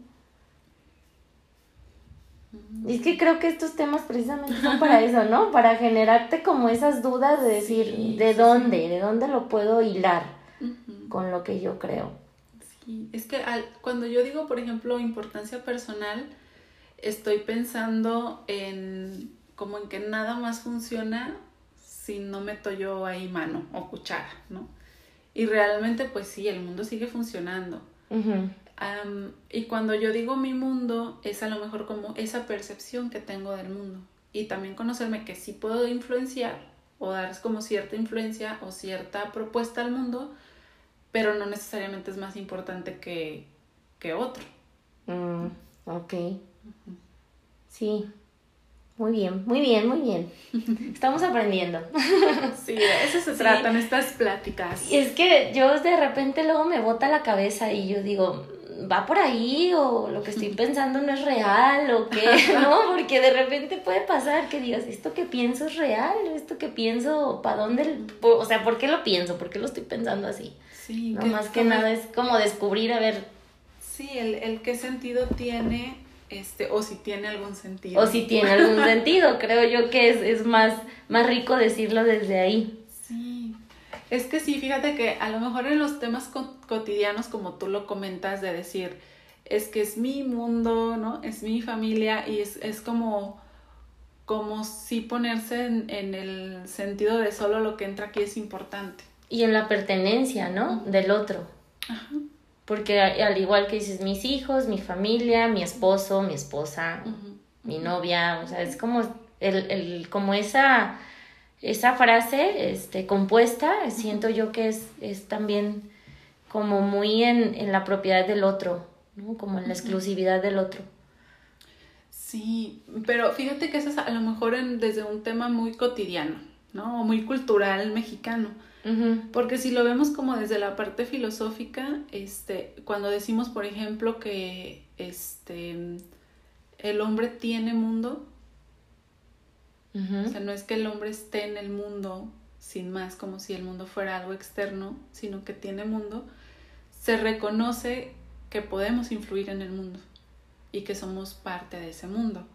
Y es que creo que estos temas precisamente son para eso, ¿no? Para generarte como esas dudas de decir, Sí, ¿de sí, dónde? ¿De dónde lo puedo hilar con lo que yo creo? Sí, es que al- cuando yo digo, por ejemplo, importancia personal, estoy pensando en como en que nada más funciona si no meto yo ahí mano o cuchara, ¿no? Y realmente, pues sí, el mundo sigue funcionando. Am, y cuando yo digo mi mundo, es a lo mejor como esa percepción que tengo del mundo. Y también conocerme que sí puedo influenciar o dar como cierta influencia o cierta propuesta al mundo, pero no necesariamente es más importante que, que otro. Mm, ok. Sí. Muy bien, muy bien, muy bien. Estamos aprendiendo. Sí, de eso se tratan estas pláticas. Y es que yo de repente luego me bota la cabeza y yo digo, ¿va por ahí? ¿O lo que estoy pensando no es real? ¿O qué? ¿No? Porque de repente puede pasar que digas, ¿esto que pienso es real? ¿Esto que pienso, para dónde? O sea, ¿por qué lo pienso? ¿Por qué lo estoy pensando así? Sí, No, más que nada es como descubrir, a ver, Sí, el, el qué sentido tiene, este, o si tiene algún sentido. o si tiene algún sentido. Creo yo que es, es más, más rico decirlo desde ahí. Sí, es que sí, fíjate que a lo mejor en los temas co- cotidianos, como tú lo comentas, de decir, es que es mi mundo, ¿no? Es mi familia y es, es como, como si ponerse en, en el sentido de solo lo que entra aquí es importante. Y en la pertenencia, ¿no? Del otro. Ajá. Porque al igual que dices, mis hijos, mi familia, mi esposo, mi esposa, mi novia, o sea, es como el, el como esa esa frase este compuesta, siento yo que es, es también como muy en, en la propiedad del otro, ¿no? Como en la exclusividad del otro. Sí, pero fíjate que eso es a lo mejor en- desde un tema muy cotidiano, ¿no? O muy cultural mexicano. Porque si lo vemos como desde la parte filosófica, este, cuando decimos, por ejemplo, que este, el hombre tiene mundo, o sea, no es que el hombre esté en el mundo sin más, como si el mundo fuera algo externo, sino que tiene mundo, se reconoce que podemos influir en el mundo y que somos parte de ese mundo,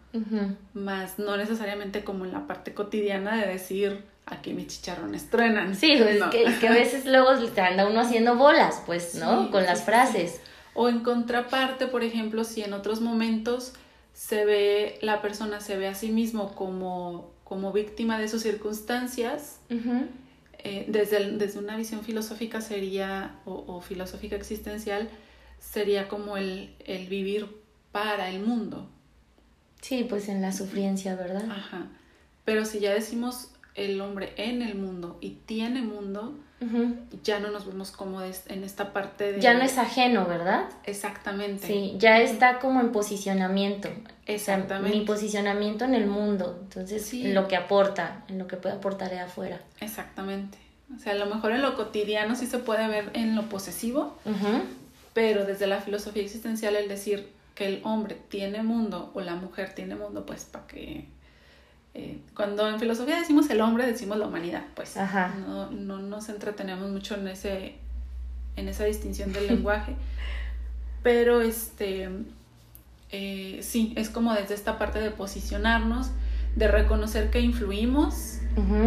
Más no necesariamente como en la parte cotidiana de decir, aquí mis chicharrones truenan. Sí, pues, No. que, que a veces luego se anda uno haciendo bolas, pues, ¿no? Sí, Con las sí, frases. O en contraparte, por ejemplo, si en otros momentos se ve, la persona se ve a sí mismo como, como víctima de sus circunstancias, eh, desde, el- desde una visión filosófica sería, o, o filosófica existencial, sería como el, el vivir para el mundo. Sí, pues en la sufriencia, ¿verdad? Ajá. Pero si ya decimos el hombre en el mundo y tiene mundo, ya no nos vemos cómodos en esta parte de... Ya no es ajeno, ¿verdad? Exactamente. Sí, ya está como en posicionamiento. Exactamente. mi posicionamiento en el mundo, entonces en lo que aporta, en lo que puede aportar de afuera. Exactamente. O sea, a lo mejor en lo cotidiano sí se puede ver en lo posesivo, pero desde la filosofía existencial el decir que el hombre tiene mundo o la mujer tiene mundo, pues para que eh, cuando en filosofía decimos el hombre, decimos la humanidad, pues. No, no nos entretenemos mucho en ese en esa distinción del lenguaje, pero este eh, sí, es como desde esta parte de posicionarnos, de reconocer que influimos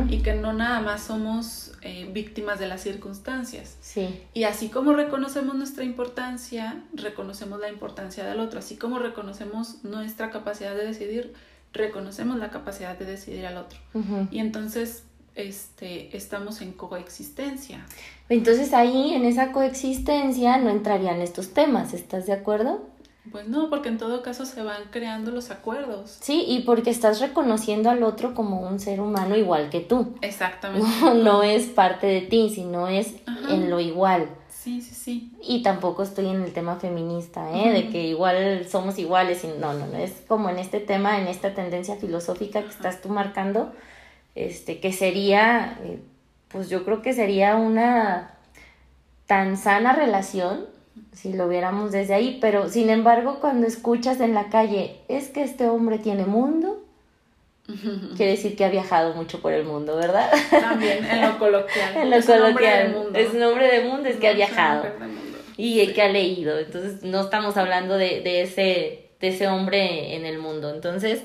y que no nada más somos eh, víctimas de las circunstancias. Sí. Y así como reconocemos nuestra importancia, reconocemos la importancia del otro, así como reconocemos nuestra capacidad de decidir, reconocemos la capacidad de decidir al otro. Y entonces este, estamos en coexistencia. Entonces ahí en esa coexistencia no entrarían estos temas, ¿estás de acuerdo? Pues no, porque en todo caso se van creando los acuerdos. Sí, y porque estás reconociendo al otro como un ser humano igual que tú. Exactamente. No, es parte de ti, sino es en lo igual. Sí, sí, sí. Y tampoco estoy en el tema feminista, ¿eh? De que igual somos iguales. Y no, no, no. Es como en este tema, en esta tendencia filosófica que estás tú marcando, este, que sería, eh, pues yo creo que sería una tan sana relación si lo viéramos desde ahí, pero sin embargo cuando escuchas en la calle, es que este hombre tiene mundo, Quiere decir que ha viajado mucho por el mundo, ¿verdad? También, en lo coloquial. en lo es coloquial. Es nombre del mundo, es que ha viajado. Y que ha leído. Entonces, no estamos hablando de, de, ese, de ese hombre en el mundo. Entonces,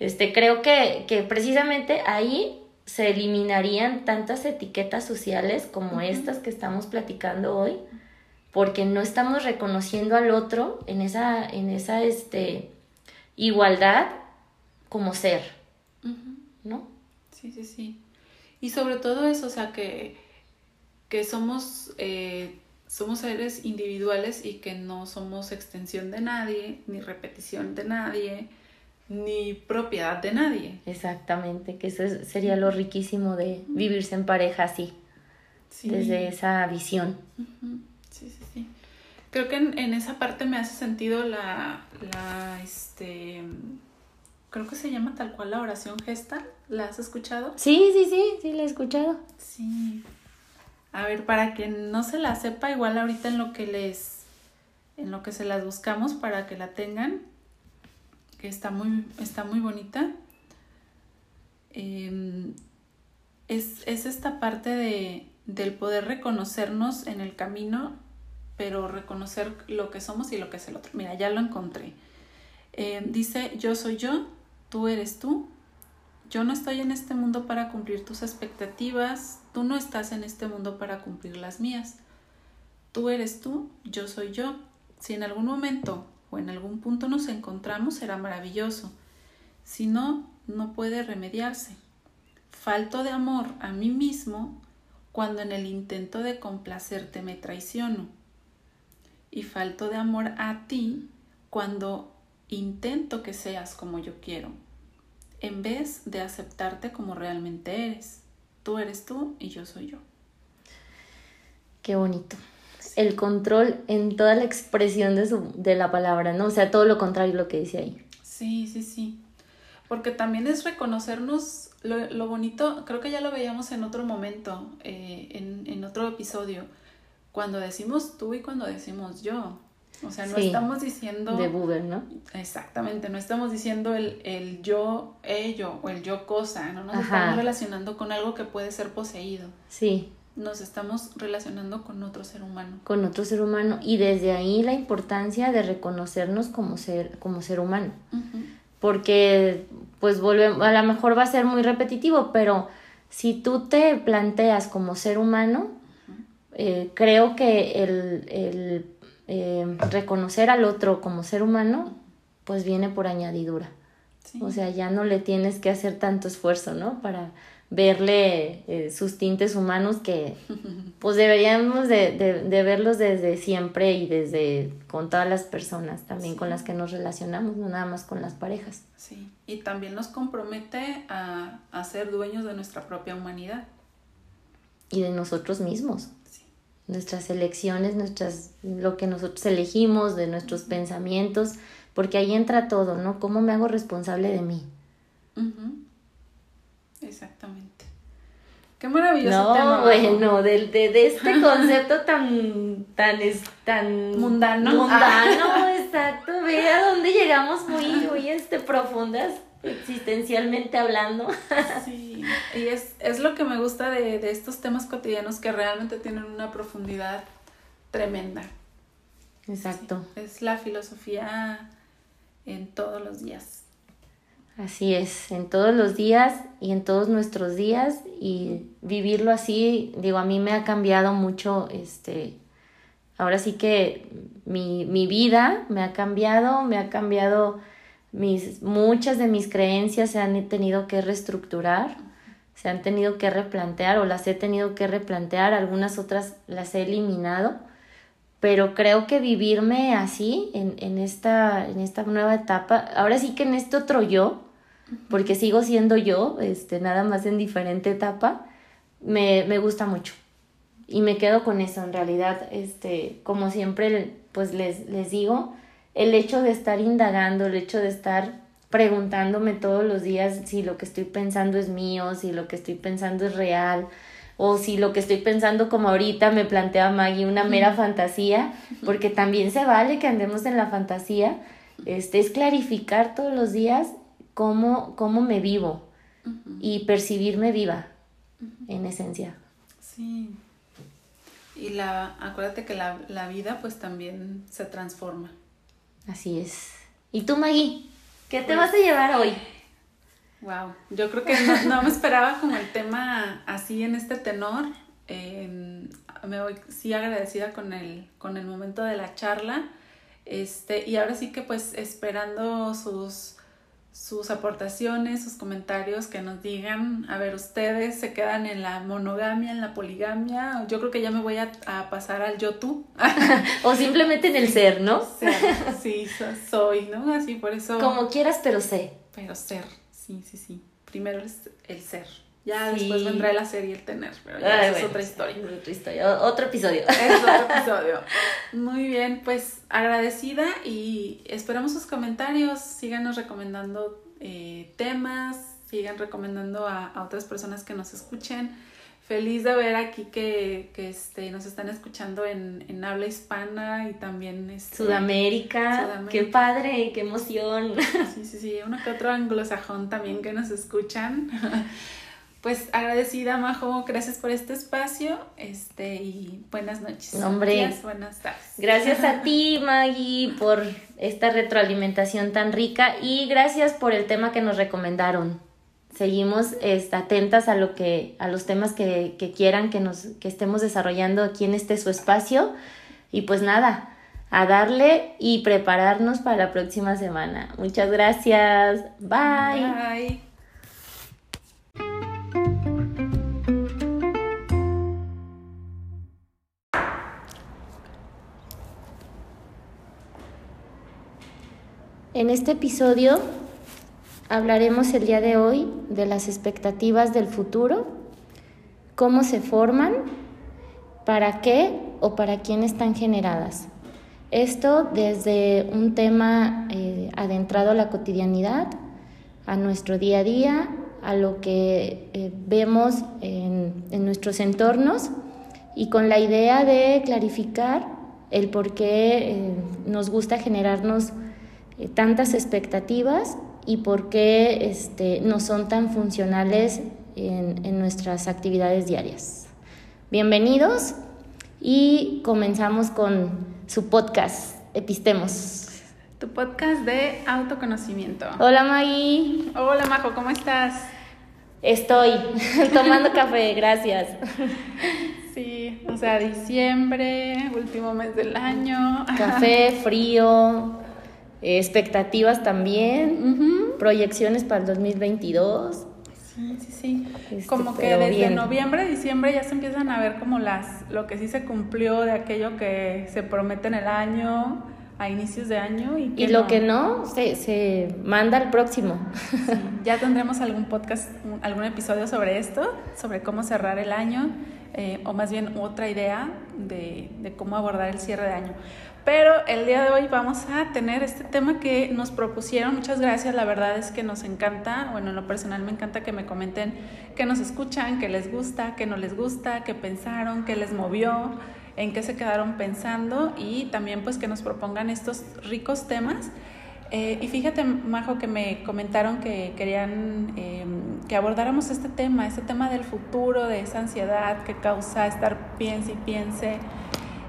este, creo que, que precisamente ahí se eliminarían tantas etiquetas sociales como estas que estamos platicando hoy, porque no estamos reconociendo al otro en esa, en esa este, igualdad como ser. ¿no? Sí, sí, sí. Y sobre todo eso, o sea, que, que somos, eh, somos seres individuales y que no somos extensión de nadie, ni repetición de nadie, ni propiedad de nadie. Exactamente, que eso sería lo riquísimo de vivirse en pareja así, desde esa visión. Sí, sí, sí. Creo que en, en, esa parte me hace sentido la, la, este, creo que se llama tal cual la oración gesta. ¿La has escuchado? Sí, sí, sí, sí, la he escuchado. Sí. A ver, para que no se la sepa, igual ahorita en lo que les, en lo que se las buscamos para que la tengan, que está muy, está muy bonita. Em, es, es, esta parte de, del poder reconocernos en el camino, pero reconocer lo que somos y lo que es el otro. Mira, ya lo encontré. Em, dice, yo soy yo, tú eres tú. Yo no estoy en este mundo para cumplir tus expectativas, tú no estás en este mundo para cumplir las mías. Tú eres tú, yo soy yo. Si en algún momento o en algún punto nos encontramos, será maravilloso. Si no, no puede remediarse. Falto de amor a mí mismo cuando en el intento de complacerte me traiciono. Y falto de amor a ti cuando intento que seas como yo quiero en vez de aceptarte como realmente eres. Tú eres tú y yo soy yo. Qué bonito. El control en toda la expresión de, su, de la palabra, ¿no? O sea, todo lo contrario lo que dice ahí. Sí, sí, sí. Porque también es reconocernos lo, bonito, creo que ya lo veíamos en otro momento, eh, en, en otro episodio, cuando decimos tú y cuando decimos yo. O sea, no estamos diciendo... De Buber, ¿no? Exactamente, no estamos diciendo el, el yo, ello o el yo cosa, no nos estamos relacionando con algo que puede ser poseído. Sí. Nos estamos relacionando con otro ser humano. Con otro ser humano. Y desde ahí la importancia de reconocernos como ser, como ser humano. Porque, pues, volvemos, a lo mejor va a ser muy repetitivo, pero si tú te planteas como ser humano, eh, creo que el, el eh, reconocer al otro como ser humano, pues viene por añadidura. O sea, ya no le tienes que hacer tanto esfuerzo, ¿no? Para verle eh, sus tintes humanos que pues deberíamos de, de, verlos desde siempre y desde con todas las personas también con las que nos relacionamos, no nada más con las parejas. Sí, y también nos compromete a, a ser dueños de nuestra propia humanidad. y de nosotros mismos. Nuestras elecciones, nuestras, lo que nosotros elegimos, de nuestros pensamientos, porque ahí entra todo, ¿no? ¿Cómo me hago responsable de mí? Exactamente. Qué maravilloso no, tema. bueno, de, de, este concepto tan, tan, tan mundano. Mundano, ah. exacto. Ve a dónde llegamos muy, muy este, profundas, existencialmente hablando. Sí, y es, es lo que me gusta de, de estos temas cotidianos que realmente tienen una profundidad tremenda. Exacto. es la filosofía en todos los días. Así es, en todos los días y en todos nuestros días y vivirlo así, digo, a mí me ha cambiado mucho, este, ahora sí que mi, mi vida me ha cambiado, me ha cambiado mis, muchas de mis creencias se han tenido que reestructurar, se han tenido que replantear o las he tenido que replantear, algunas otras las he eliminado pero creo que vivirme así en, en, esta, en esta nueva etapa, ahora sí que en este otro yo, porque sigo siendo yo, este, nada más en diferente etapa, me, me gusta mucho. Y me quedo con eso, en realidad, este, como siempre, pues les, les digo, el hecho de estar indagando, el hecho de estar preguntándome todos los días si lo que estoy pensando es mío, si lo que estoy pensando es real, o si lo que estoy pensando como ahorita me plantea Maggie una mera fantasía, porque también se vale que andemos en la fantasía, este, es clarificar todos los días cómo, cómo me vivo y percibirme viva, en esencia. Sí. Y la, acuérdate que la, la vida pues también se transforma. Así es. ¿Y tú, Maggie? ¿Qué te pues vas a llevar hoy? Wow, yo creo que no, me esperaba como el tema así en este tenor. me voy sí agradecida con el, con el momento de la charla. Este, y ahora sí que pues esperando sus, sus aportaciones, sus comentarios, que nos digan, a ver, ustedes se quedan en la monogamia, en la poligamia, yo creo que ya me voy a, pasar al yo tú. o simplemente en el ser, ¿no? sí, soy, ¿no? Así por eso. Como quieras, pero sé. Pero ser. Sí, sí, sí. Primero es el ser. Ya después vendrá hacer y el tener, pero ya es otra historia. otra historia, otro episodio. Es otro episodio. Muy bien, pues agradecida y esperamos sus comentarios. Síganos recomendando eh, temas, sigan recomendando a, a otras personas que nos escuchen feliz de ver aquí que, que este, nos están escuchando en, en habla hispana y también este, Sudamérica. Qué padre, qué emoción. Sí, sí, sí, uno que otro anglosajón también que nos escuchan. Pues agradecida, Majo, gracias por este espacio este, y buenas noches. Hombre, buenas tardes. Gracias a ti, Maggie, por esta retroalimentación tan rica y gracias por el tema que nos recomendaron seguimos este, atentas a lo que a los temas que, que, quieran que nos que estemos desarrollando aquí en este su espacio y pues nada a darle y prepararnos para la próxima semana muchas gracias bye, bye. En este episodio Hablaremos el día de hoy de las expectativas del futuro, cómo se forman, para qué o para quién están generadas. Esto desde un tema eh, adentrado a la cotidianidad, a nuestro día a día, a lo que eh, vemos en, nuestros entornos y con la idea de clarificar el por qué eh, nos gusta generarnos tantas expectativas y por qué este, no son tan funcionales en, en nuestras actividades diarias. Bienvenidos y comenzamos con su podcast, Epistemos. Tu podcast de autoconocimiento. Hola Maggie. Hola Majo, ¿cómo estás? Estoy tomando café, gracias. Sí, o sea, diciembre, último mes del año. Café, frío, expectativas también, proyecciones para el 2022. Sí, sí, sí. Este, como que desde noviembre, diciembre ya se empiezan a ver como las lo que sí se cumplió de aquello que se promete en el año, a inicios de año. Y, y lo que no, se, se manda al próximo. ya tendremos algún podcast, algún episodio sobre esto, sobre cómo cerrar el año eh, o más bien otra idea de, de cómo abordar el cierre de año. Pero el día de hoy vamos a tener este tema que nos propusieron. Muchas gracias, la verdad es que nos encanta, bueno, en lo personal me encanta que me comenten que nos escuchan, que les gusta, que no les gusta, que pensaron, que les movió, en qué se quedaron pensando y también pues que nos propongan estos ricos temas. Eh, y fíjate, Majo, que me comentaron que querían em, que abordáramos este tema, este tema del futuro, de esa ansiedad que causa estar piense y piense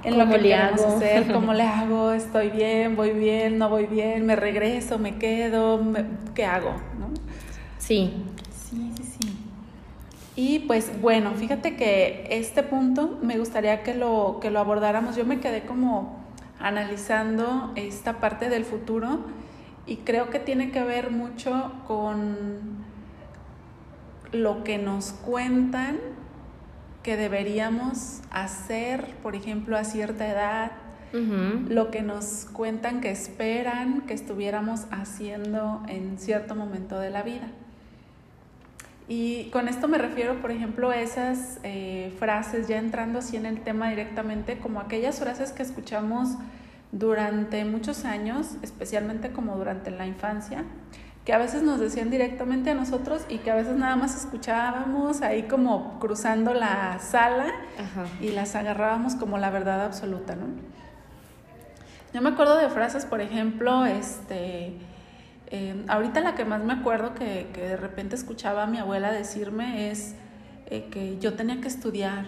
en lo que le hago? hacer, cómo le hago, estoy bien, voy bien, no voy bien, me regreso, me quedo, ¿qué hago? ¿no? Sí. Sí, sí, sí. Y pues bueno, fíjate que este punto me gustaría que lo, que lo abordáramos. Yo me quedé como analizando esta parte del futuro y creo que tiene que ver mucho con lo que nos cuentan que deberíamos hacer, por ejemplo, a cierta edad, lo que nos cuentan que esperan que estuviéramos haciendo en cierto momento de la vida. Y con esto me refiero, por ejemplo, a esas eh, frases, ya entrando así en el tema directamente, como aquellas frases que escuchamos durante muchos años, especialmente como durante la infancia, que a veces nos decían directamente a nosotros y que a veces nada más escuchábamos ahí como cruzando la sala y las agarrábamos como la verdad absoluta, ¿no? Yo me acuerdo de frases, por ejemplo, este, em, ahorita la que más me acuerdo que, que, de repente escuchaba a mi abuela decirme es eh, que yo tenía que estudiar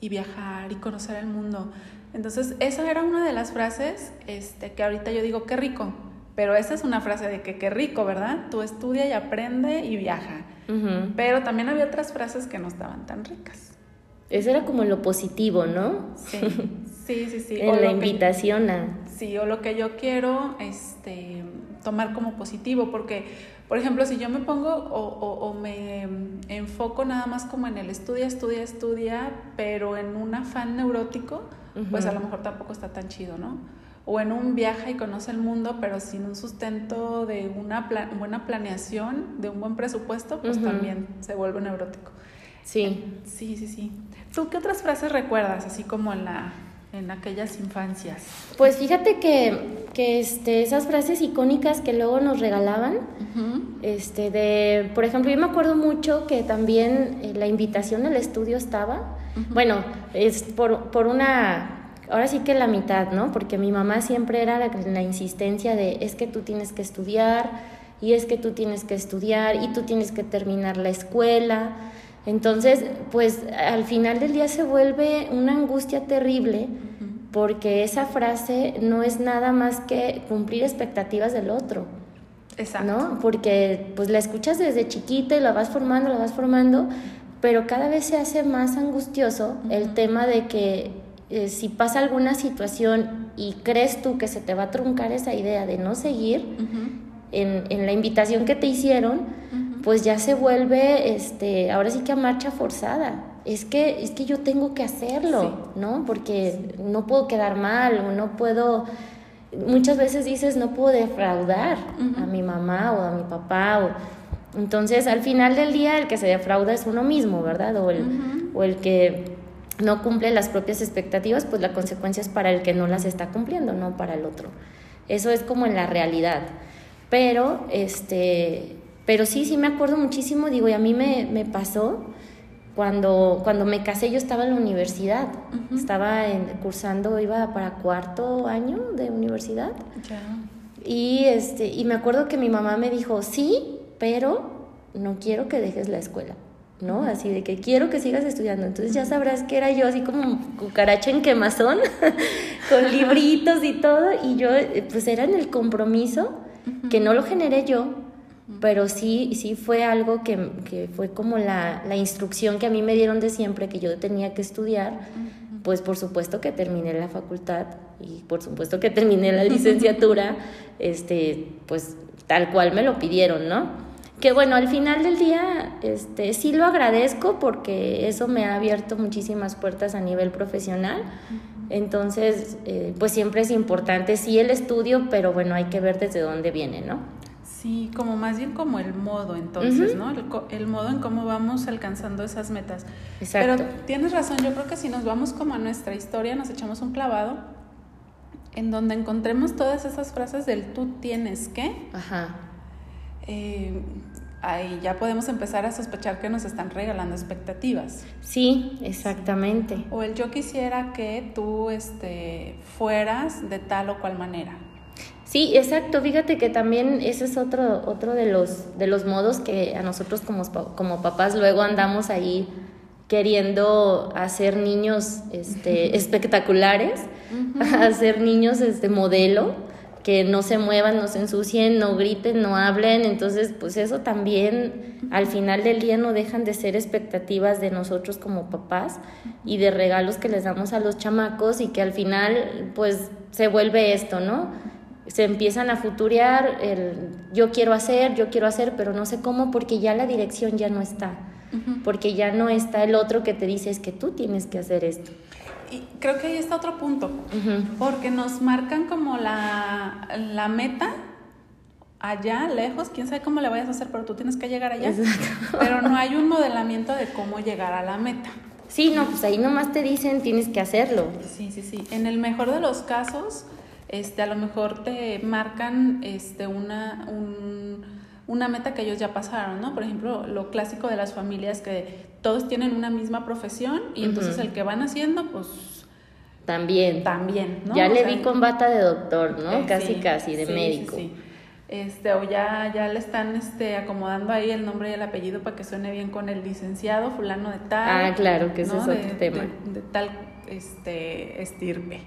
y viajar y conocer el mundo. Entonces, esa era una de las frases este, que ahorita yo digo, qué rico, pero esa es una frase de que qué rico, ¿verdad? Tú estudia y aprende y viaja. Pero también había otras frases que no estaban tan ricas. Eso era como lo positivo, ¿no? Sí, sí, sí. sí. en la invitación a... Sí, o lo que yo quiero este, tomar como positivo, porque, por ejemplo, si yo me pongo o, o, me enfoco nada más como en el estudia, estudia, estudia, pero en un afán neurótico, pues a lo mejor tampoco está tan chido, ¿no? O en un viaje y conoce el mundo, pero sin un sustento de una buena planeación, de un buen presupuesto, pues también se vuelve neurótico. Sí. Sí, sí, sí. ¿Tú qué otras frases recuerdas, así como en la en aquellas infancias? Pues fíjate que, que este, esas frases icónicas que luego nos regalaban, este, de, por ejemplo, yo me acuerdo mucho que también eh, la invitación al estudio estaba, bueno, es por, por una ahora sí que la mitad, ¿no? Porque mi mamá siempre era la, la, insistencia de es que tú tienes que estudiar y es que tú tienes que estudiar y tú tienes que terminar la escuela. Entonces, pues al final del día se vuelve una angustia terrible porque esa frase no es nada más que cumplir expectativas del otro. Exacto. ¿No? Porque pues la escuchas desde chiquita y la vas formando, la vas formando, pero cada vez se hace más angustioso el tema de que eh, si pasa alguna situación y crees tú que se te va a truncar esa idea de no seguir en, en, la invitación que te hicieron, pues ya se vuelve, este, ahora sí que a marcha forzada. Es que, es que yo tengo que hacerlo, ¿no? Porque no puedo quedar mal o no puedo... Muchas veces dices, no puedo defraudar a mi mamá o a mi papá o... Entonces, al final del día, el que se defrauda es uno mismo, ¿verdad? O el, o el que no cumple las propias expectativas, pues la consecuencia es para el que no las está cumpliendo, no para el otro. Eso es como en la realidad. Pero, este, pero sí, sí me acuerdo muchísimo, digo, y a mí me, me pasó cuando, cuando me casé, yo estaba en la universidad, estaba en, cursando, iba para cuarto año de universidad. Y, este, y me acuerdo que mi mamá me dijo, sí, pero no quiero que dejes la escuela. ¿No? Así de que quiero que sigas estudiando. Entonces ya sabrás que era yo así como cucaracha en quemazón, con libritos y todo, y yo eh, pues era en el compromiso, que no lo generé yo, pero sí, sí fue algo que, que fue como la, la, instrucción que a mí me dieron de siempre, que yo tenía que estudiar, pues por supuesto que terminé la facultad y por supuesto que terminé la licenciatura, este, pues tal cual me lo pidieron, ¿no? Que bueno, al final del día este, sí lo agradezco porque eso me ha abierto muchísimas puertas a nivel profesional. Entonces, eh, pues siempre es importante, sí el estudio, pero bueno, hay que ver desde dónde viene, ¿no? Sí, como más bien como el modo entonces, ¿no? El, el, modo en cómo vamos alcanzando esas metas. Exacto. Pero tienes razón, yo creo que si nos vamos como a nuestra historia, nos echamos un clavado en donde encontremos todas esas frases del tú tienes que. Ajá. Eh, ahí ya podemos empezar a sospechar que nos están regalando expectativas. Sí, exactamente. O el yo quisiera que tú este, fueras de tal o cual manera. Sí, exacto. Fíjate que también ese es otro, otro de, los, de los modos que a nosotros como, como papás luego andamos ahí queriendo hacer niños este, espectaculares, hacer niños este, modelo que no se muevan, no se ensucien, no griten, no hablen. Entonces, pues eso también al final del día no dejan de ser expectativas de nosotros como papás y de regalos que les damos a los chamacos y que al final pues se vuelve esto, ¿no? Se empiezan a futurear el yo quiero hacer, yo quiero hacer, pero no sé cómo porque ya la dirección ya no está. Porque ya no está el otro que te dice es que tú tienes que hacer esto y creo que ahí está otro punto, porque nos marcan como la, la, meta allá, lejos, quién sabe cómo le vayas a hacer, pero tú tienes que llegar allá. Pero no hay un modelamiento de cómo llegar a la meta. Sí, no, pues ahí nomás te dicen tienes que hacerlo. Sí, sí, sí. En el mejor de los casos, este, a lo mejor te marcan este, una, un, una meta que ellos ya pasaron, ¿no? Por ejemplo, lo clásico de las familias que todos tienen una misma profesión y entonces el que van haciendo, pues... También. También, ¿no? Ya le vi con bata de doctor, ¿no? Eh, casi, casi, de médico. Sí, este, o ya, ya le están este, acomodando ahí el nombre y el apellido para que suene bien con el licenciado fulano de tal. Ah, claro, que ese es otro tema. De, tal este, estirpe.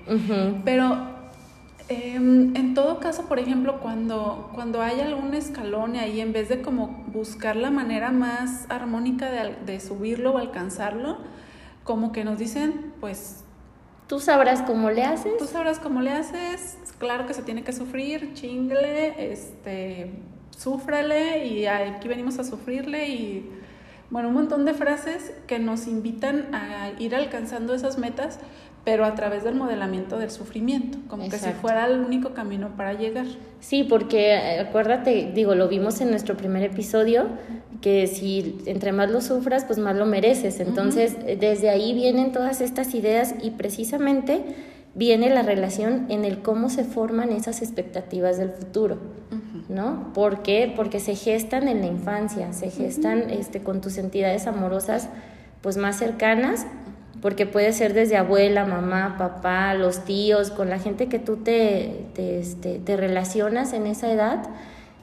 Pero Em, en todo caso, por ejemplo, cuando, cuando hay algún escalón y ahí en vez de como buscar la manera más armónica de, de subirlo o alcanzarlo, como que nos dicen, pues... Tú sabrás cómo le haces. Tú sabrás cómo le haces. Claro que se tiene que sufrir, chingle, este, súfrale y aquí venimos a sufrirle y bueno, un montón de frases que nos invitan a ir alcanzando esas metas, pero a través del modelamiento del sufrimiento, como que si fuera el único camino para llegar. Sí, porque eh, acuérdate, digo, lo vimos en nuestro primer episodio, que si entre más lo sufras, pues más lo mereces. Entonces, desde ahí vienen todas estas ideas y precisamente viene la relación en el cómo se forman esas expectativas del futuro, ¿no? ¿Por qué? Porque se gestan en la infancia, se gestan este, con tus entidades amorosas pues más cercanas porque puede ser desde abuela, mamá, papá, los tíos, con la gente que tú te, te, este, te relacionas en esa edad.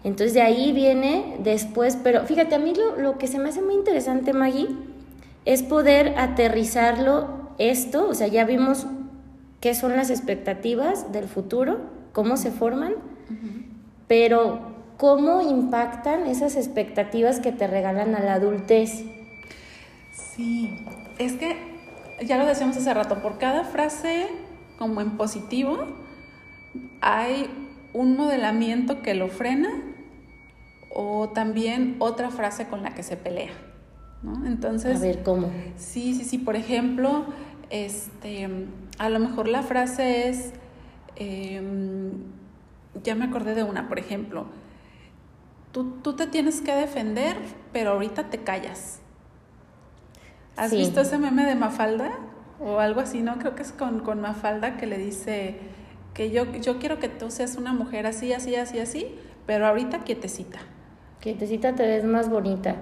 Entonces de ahí viene después, pero fíjate, a mí lo, lo, que se me hace muy interesante, Maggie, es poder aterrizarlo esto, o sea, ya vimos qué son las expectativas del futuro, cómo se forman, pero cómo impactan esas expectativas que te regalan a la adultez. Sí, es que ya lo decíamos hace rato, por cada frase como en positivo hay un modelamiento que lo frena o también otra frase con la que se pelea. ¿no? Entonces, a ver cómo. Sí, sí, sí. Por ejemplo, este, a lo mejor la frase es, em, ya me acordé de una, por ejemplo, tú, tú te tienes que defender, pero ahorita te callas. ¿Has visto ese meme de Mafalda? O algo así, ¿no? Creo que es con, con Mafalda que le dice que yo, yo quiero que tú seas una mujer así, así, así, así, pero ahorita quietecita. Quietecita te ves más bonita.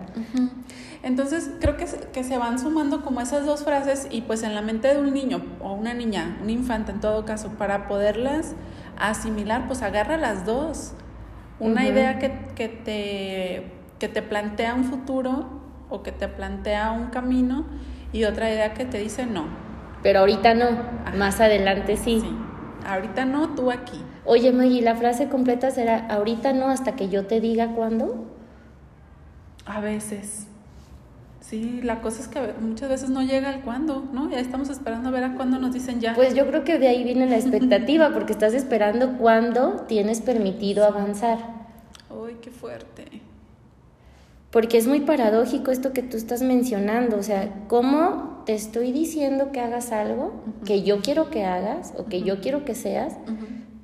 Entonces creo que, que se van sumando como esas dos frases y pues en la mente de un niño o una niña, un infante en todo caso, para poderlas asimilar, pues agarra las dos. Una idea que, que, te, que te plantea un futuro o que te plantea un camino y otra idea que te dice no. Pero ahorita no, más adelante sí. sí. Ahorita no, tú aquí. Oye Maggie, la frase completa será ahorita no hasta que yo te diga cuándo. A veces. Sí, la cosa es que muchas veces no llega el cuándo, ¿no? Ya estamos esperando a ver a cuándo nos dicen ya. Pues yo creo que de ahí viene la expectativa, porque estás esperando cuándo tienes permitido avanzar. ¡Ay, qué fuerte! Porque es muy paradójico esto que tú estás mencionando, o sea, ¿cómo te estoy diciendo que hagas algo que yo quiero que hagas o que yo quiero que seas?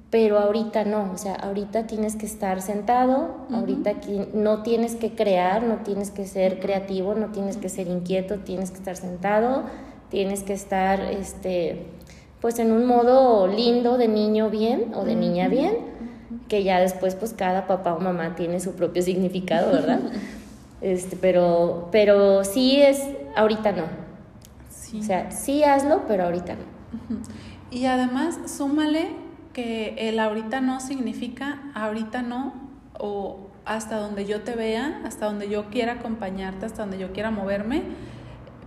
pero ahorita no, o sea, ahorita tienes que estar sentado, ahorita aquí no tienes que crear, no tienes que ser creativo, no tienes que ser inquieto, tienes que estar sentado, tienes que estar, este, pues en un modo lindo de niño bien o de niña bien, que ya después pues cada papá o mamá tiene su propio significado, ¿verdad? este, pero, pero sí es, ahorita no. O sea, sí hazlo, pero ahorita no. Y además, súmale que el ahorita no significa ahorita no o hasta donde yo te vea, hasta donde yo quiera acompañarte, hasta donde yo quiera moverme,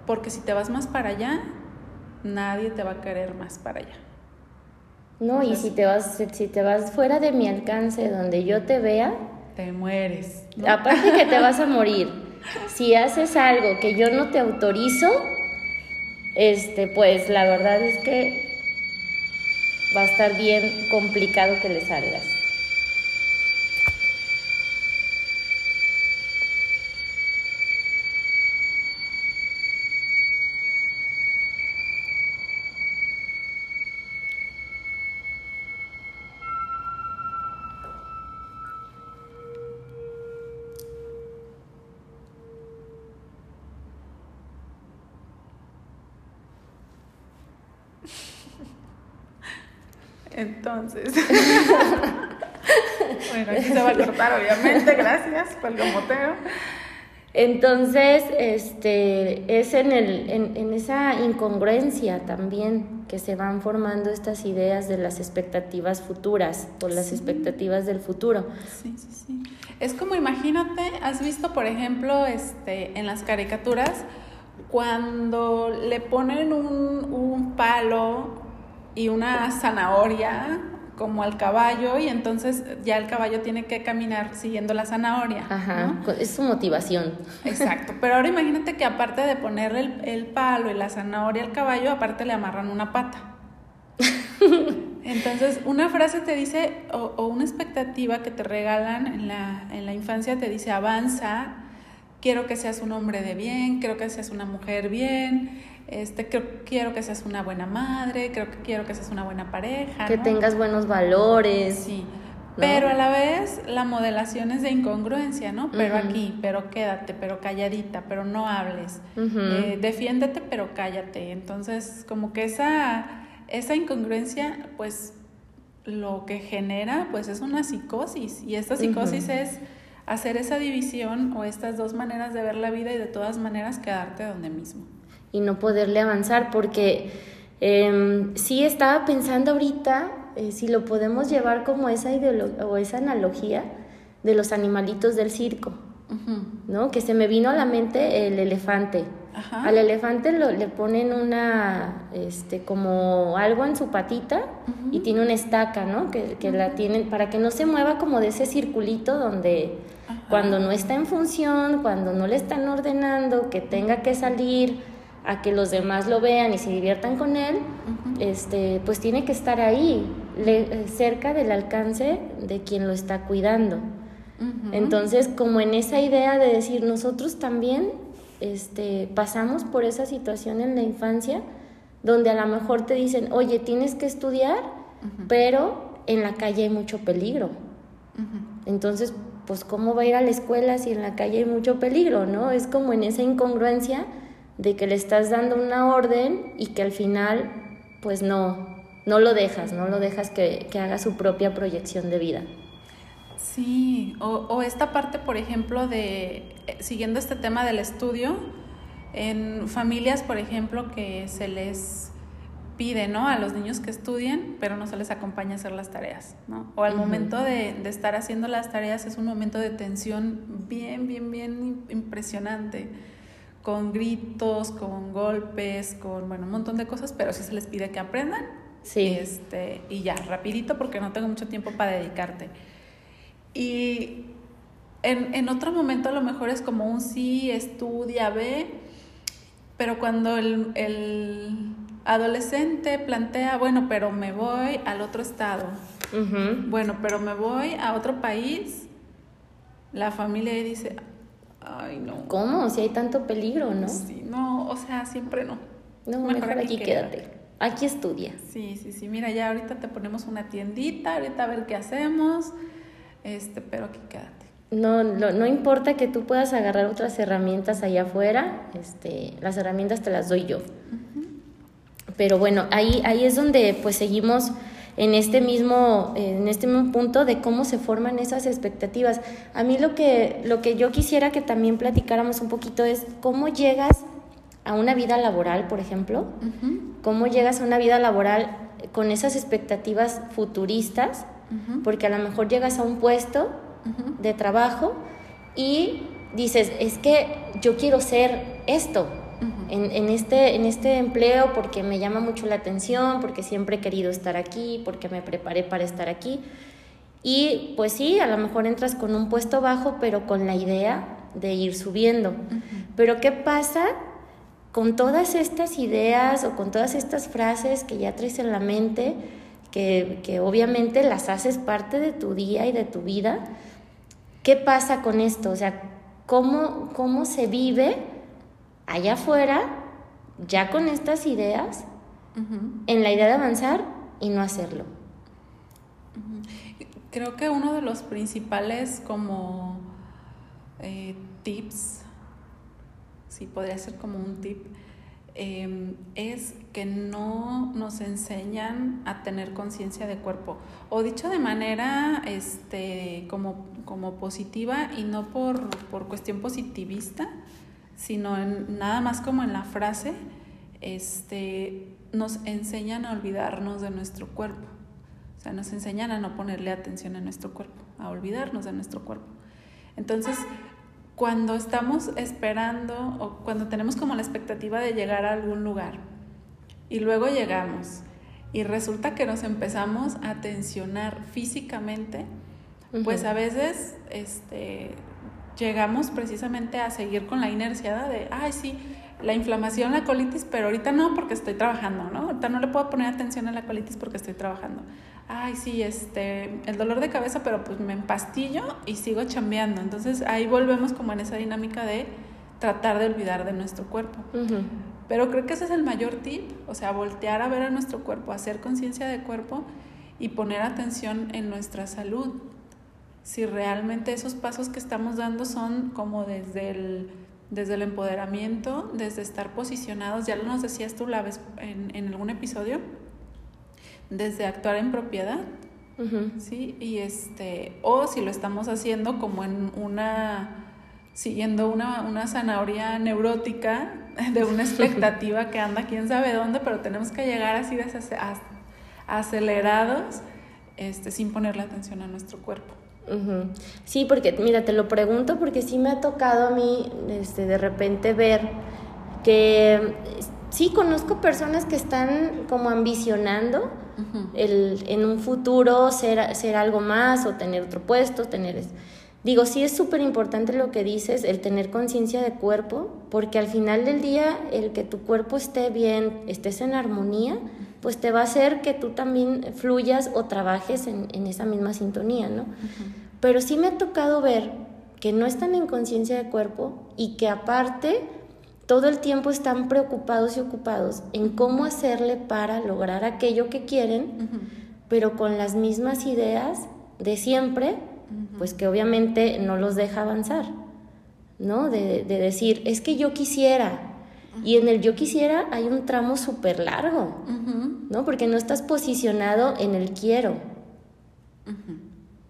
porque si te vas más para allá, nadie te va a querer más para allá. No, y si te vas si te vas fuera de mi alcance, donde yo te vea, te mueres. Aparte que te vas a morir. Si haces algo que yo no te autorizo, este pues la verdad es que va a estar bien complicado que le salgas. Entonces. bueno, aquí se va a cortar, obviamente, gracias por el gomoteo. Entonces, este, es en, el, en, esa incongruencia también que se van formando estas ideas de las expectativas futuras o las expectativas del futuro. Sí, sí, sí. Es como, imagínate, has visto, por ejemplo, este, en las caricaturas, cuando le ponen un, un palo y una zanahoria como al caballo y entonces ya el caballo tiene que caminar siguiendo la zanahoria. Ajá, es su motivación. Exacto, pero ahora imagínate que aparte de ponerle el, palo y la zanahoria al caballo, aparte le amarran una pata. Entonces, una frase te dice, o, o, una expectativa que te regalan en la, en la infancia te dice, avanza, quiero que seas un hombre de bien, quiero que seas una mujer bien, este, quiero que seas una buena madre, creo que quiero que seas una buena pareja. Que tengas buenos valores. Sí. Pero a la vez la modelación es de incongruencia, ¿no? Pero aquí, pero quédate, pero calladita, pero no hables. Eh, defiéndete, pero cállate. Entonces, como que esa, esa incongruencia, pues lo que genera, pues es una psicosis. Y esta psicosis es hacer esa división o estas dos maneras de ver la vida y de todas maneras quedarte donde mismo y no poderle avanzar, porque eh, sí estaba pensando ahorita eh, si lo podemos llevar como esa ideología o esa analogía de los animalitos del circo, ¿no? Que se me vino a la mente el elefante. Al elefante lo, le ponen una, este, como algo en su patita y tiene una estaca, ¿no? Que, que la tienen para que no se mueva como de ese circulito donde cuando no está en función, cuando no le están ordenando, que tenga que salir a que los demás lo vean y se diviertan con él, este, pues tiene que estar ahí, cerca del alcance de quien lo está cuidando. Entonces, como en esa idea de decir, nosotros también este, pasamos por esa situación en la infancia, donde a lo mejor te dicen, oye, tienes que estudiar, pero en la calle hay mucho peligro. Entonces, pues, ¿cómo va a ir a la escuela si en la calle hay mucho peligro, no? Es como en esa incongruencia de que le estás dando una orden y que al final pues no, no lo dejas, no lo dejas que, haga su propia proyección de vida. Sí, o, esta parte, por ejemplo, de, eh, siguiendo este tema del estudio, en familias, por ejemplo, que se les pide, ¿no? A los niños que estudien, pero no se les acompaña a hacer las tareas, ¿no? O al momento de, de, estar haciendo las tareas es un momento de tensión bien, bien, bien impresionante con gritos, con golpes, con bueno, un montón de cosas, pero sí se les pide que aprendan. Sí. Este, y ya, rapidito porque no tengo mucho tiempo para dedicarte. Y en, en otro momento a lo mejor es como un sí, estudia, ve, pero cuando el, el adolescente plantea, bueno, pero me voy al otro estado, bueno, pero me voy a otro país, la familia dice, Ay, no. ¿Cómo? Si hay tanto peligro, ¿no? Sí, no, o sea, siempre no. No, mejor, aquí, quédate. aquí estudia. Sí, sí, sí, mira, ya ahorita te ponemos una tiendita, ahorita a ver qué hacemos, este, pero aquí quédate. No, no, no importa que tú puedas agarrar otras herramientas allá afuera, este, las herramientas te las doy yo. Pero bueno, ahí, ahí es donde pues seguimos en este mismo, en este mismo punto de cómo se forman esas expectativas. A mí lo que, lo que yo quisiera que también platicáramos un poquito es cómo llegas a una vida laboral, por ejemplo, cómo llegas a una vida laboral con esas expectativas futuristas, porque a lo mejor llegas a un puesto de trabajo y dices, es que yo quiero ser esto, en, este, en este empleo porque me llama mucho la atención, porque siempre he querido estar aquí, porque me preparé para estar aquí. Y pues sí, a lo mejor entras con un puesto bajo, pero con la idea de ir subiendo. Pero ¿qué pasa con todas estas ideas o con todas estas frases que ya traes en la mente, que, que obviamente las haces parte de tu día y de tu vida? ¿Qué pasa con esto? O sea, ¿cómo, cómo se vive? Allá afuera, ya con estas ideas, en la idea de avanzar y no hacerlo. Creo que uno de los principales como eh, tips, sí podría ser como un tip, em, es que no nos enseñan a tener conciencia de cuerpo. O dicho de manera este, como, como positiva y no por, por cuestión positivista, sino en, nada más como en la frase, este, nos enseñan a olvidarnos de nuestro cuerpo. O sea, nos enseñan a no ponerle atención a nuestro cuerpo, a olvidarnos de nuestro cuerpo. Entonces, cuando estamos esperando o cuando tenemos como la expectativa de llegar a algún lugar y luego llegamos y resulta que nos empezamos a tensionar físicamente, pues a veces este, llegamos precisamente a seguir con la inercia de, ay, sí, la inflamación, la colitis, pero ahorita no porque estoy trabajando, ¿no? Ahorita no le puedo poner atención a la colitis porque estoy trabajando. Ay, sí, este, el dolor de cabeza, pero pues me empastillo y sigo chambeando. Entonces ahí volvemos como en esa dinámica de tratar de olvidar de nuestro cuerpo. Pero creo que ese es el mayor tip, o sea, voltear a ver a nuestro cuerpo, hacer conciencia de cuerpo y poner atención en nuestra salud si realmente esos pasos que estamos dando son como desde el, desde el empoderamiento, desde estar posicionados, ya lo nos decías tú la vez en, en algún episodio, desde actuar en propiedad, ¿sí? Y este, o si lo estamos haciendo como en una, siguiendo una, una zanahoria neurótica de una expectativa que anda quién sabe dónde, pero tenemos que llegar así acelerados, este, sin ponerle atención a nuestro cuerpo. Sí, porque mira, te lo pregunto porque sí me ha tocado a mí este, de repente ver que sí conozco personas que están como ambicionando el, en un futuro ser, ser algo más o tener otro puesto, tener... Digo, sí es súper importante lo que dices, el tener conciencia de cuerpo, porque al final del día el que tu cuerpo esté bien, estés en armonía, pues te va a hacer que tú también fluyas o trabajes en, en esa misma sintonía, ¿no? Pero sí me ha tocado ver que no están en conciencia de cuerpo y que aparte todo el tiempo están preocupados y ocupados en cómo hacerle para lograr aquello que quieren, pero con las mismas ideas de siempre, pues que obviamente no los deja avanzar, ¿no? De, de decir, es que yo quisiera, y en el yo quisiera hay un tramo súper largo, ¿no? Porque no estás posicionado en el quiero.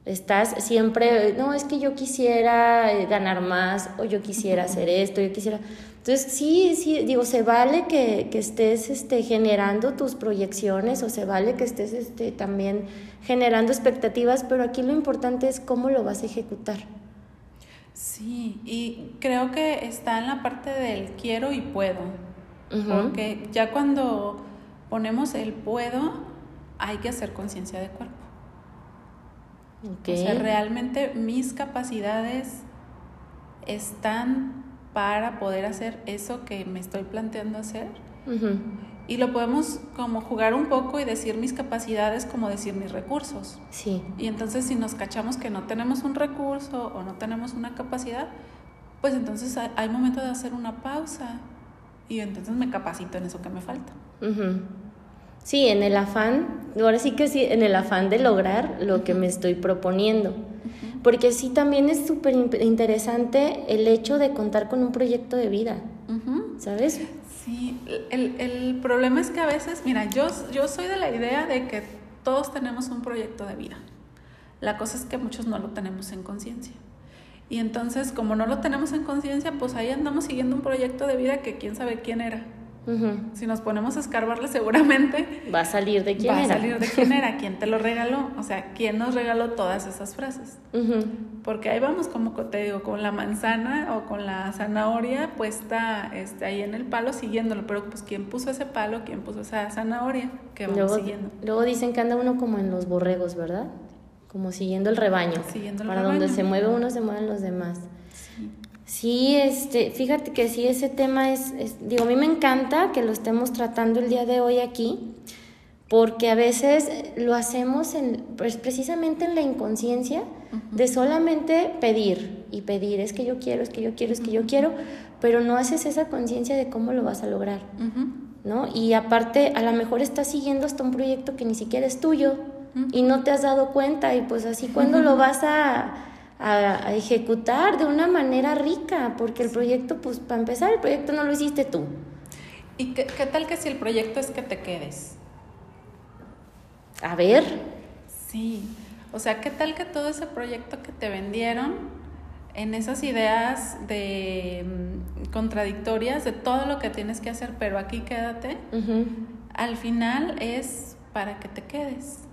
Estás siempre, no, es que yo quisiera eh, ganar más o yo quisiera hacer esto, yo quisiera... Entonces, sí, sí, digo, se vale que, que estés este, generando tus proyecciones o se vale que estés este, también generando expectativas, pero aquí lo importante es cómo lo vas a ejecutar. Sí, y creo que está en la parte del quiero y puedo. Porque ya cuando ponemos el puedo, hay que hacer conciencia de cuerpo. O sea, realmente mis capacidades están para poder hacer eso que me estoy planteando hacer. Y lo podemos como jugar un poco y decir mis capacidades como decir mis recursos. Sí. Y entonces si nos cachamos que no tenemos un recurso o no tenemos una capacidad, pues entonces hay momento de hacer una pausa y entonces me capacito en eso que me falta. Sí, en el afán, ahora sí que sí, en el afán de lograr lo que me estoy proponiendo. Porque sí, también es súper interesante el hecho de contar con un proyecto de vida, ¿sabes? El, problema es que a veces, mira, yo soy de la idea de que todos tenemos un proyecto de vida. La cosa es que muchos no lo tenemos en conciencia. Y entonces, como no lo tenemos en conciencia, pues ahí andamos siguiendo un proyecto de vida que quién sabe quién era. Si nos ponemos a escarbarle, seguramente va a salir de quién va era. a salir de quién era, quién te lo regaló, o sea, quién nos regaló todas esas frases. Porque ahí vamos, como te digo, con la manzana o con la zanahoria puesta este, ahí en el palo siguiéndolo, pero pues quién puso ese palo, quién puso esa zanahoria que vamos luego, siguiendo. Luego dicen que anda uno como en los borregos, ¿verdad? Como siguiendo el rebaño. Siguiendo el Para rebaño. donde se mueve uno, se mueven los demás. Sí, este, fíjate que sí, ese tema es, digo, a mí me encanta que lo estemos tratando el día de hoy aquí, porque a veces lo hacemos en, pues precisamente en la inconsciencia de solamente pedir y pedir, es que yo quiero, es que yo quiero, es que yo quiero, pero no haces esa conciencia de cómo lo vas a lograr, ¿no? Y aparte, a lo mejor estás siguiendo hasta un proyecto que ni siquiera es tuyo y no te has dado cuenta y pues así, ¿cuándo lo vas a a, ejecutar de una manera rica, porque el proyecto, pues para empezar, el proyecto no lo hiciste tú. ¿Y qué, qué, tal que si el proyecto es que te quedes? A ver. Sí, o sea, ¿qué tal que todo ese proyecto que te vendieron en esas ideas de um, contradictorias de todo lo que tienes que hacer, pero aquí quédate, uh -huh. al final es para que te quedes?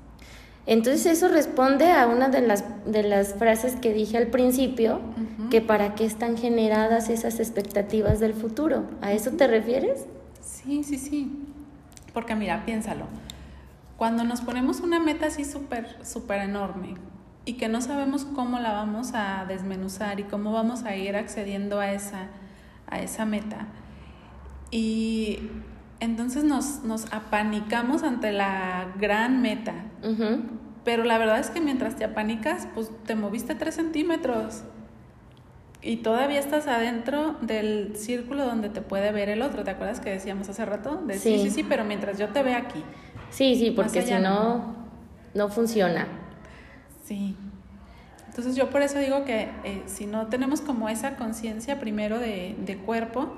Entonces eso responde a una de las, de las frases que dije al principio, uh -huh. que para qué están generadas esas expectativas del futuro. ¿A eso te refieres? Sí, sí, sí. Porque mira, piénsalo. Cuando nos ponemos una meta así súper, súper enorme y que no sabemos cómo la vamos a desmenuzar y cómo vamos a ir accediendo a esa, a esa meta. Y entonces nos, nos apanicamos ante la gran meta. Uh -huh. Pero la verdad es que mientras te apanicas, pues te moviste tres centímetros. Y todavía estás adentro del círculo donde te puede ver el otro. ¿Te acuerdas que decíamos hace rato? De, sí. sí, sí, sí, pero mientras yo te vea aquí. Sí, sí, porque si no, no funciona. Sí. Entonces yo por eso digo que eh, si no tenemos como esa conciencia primero de, de cuerpo,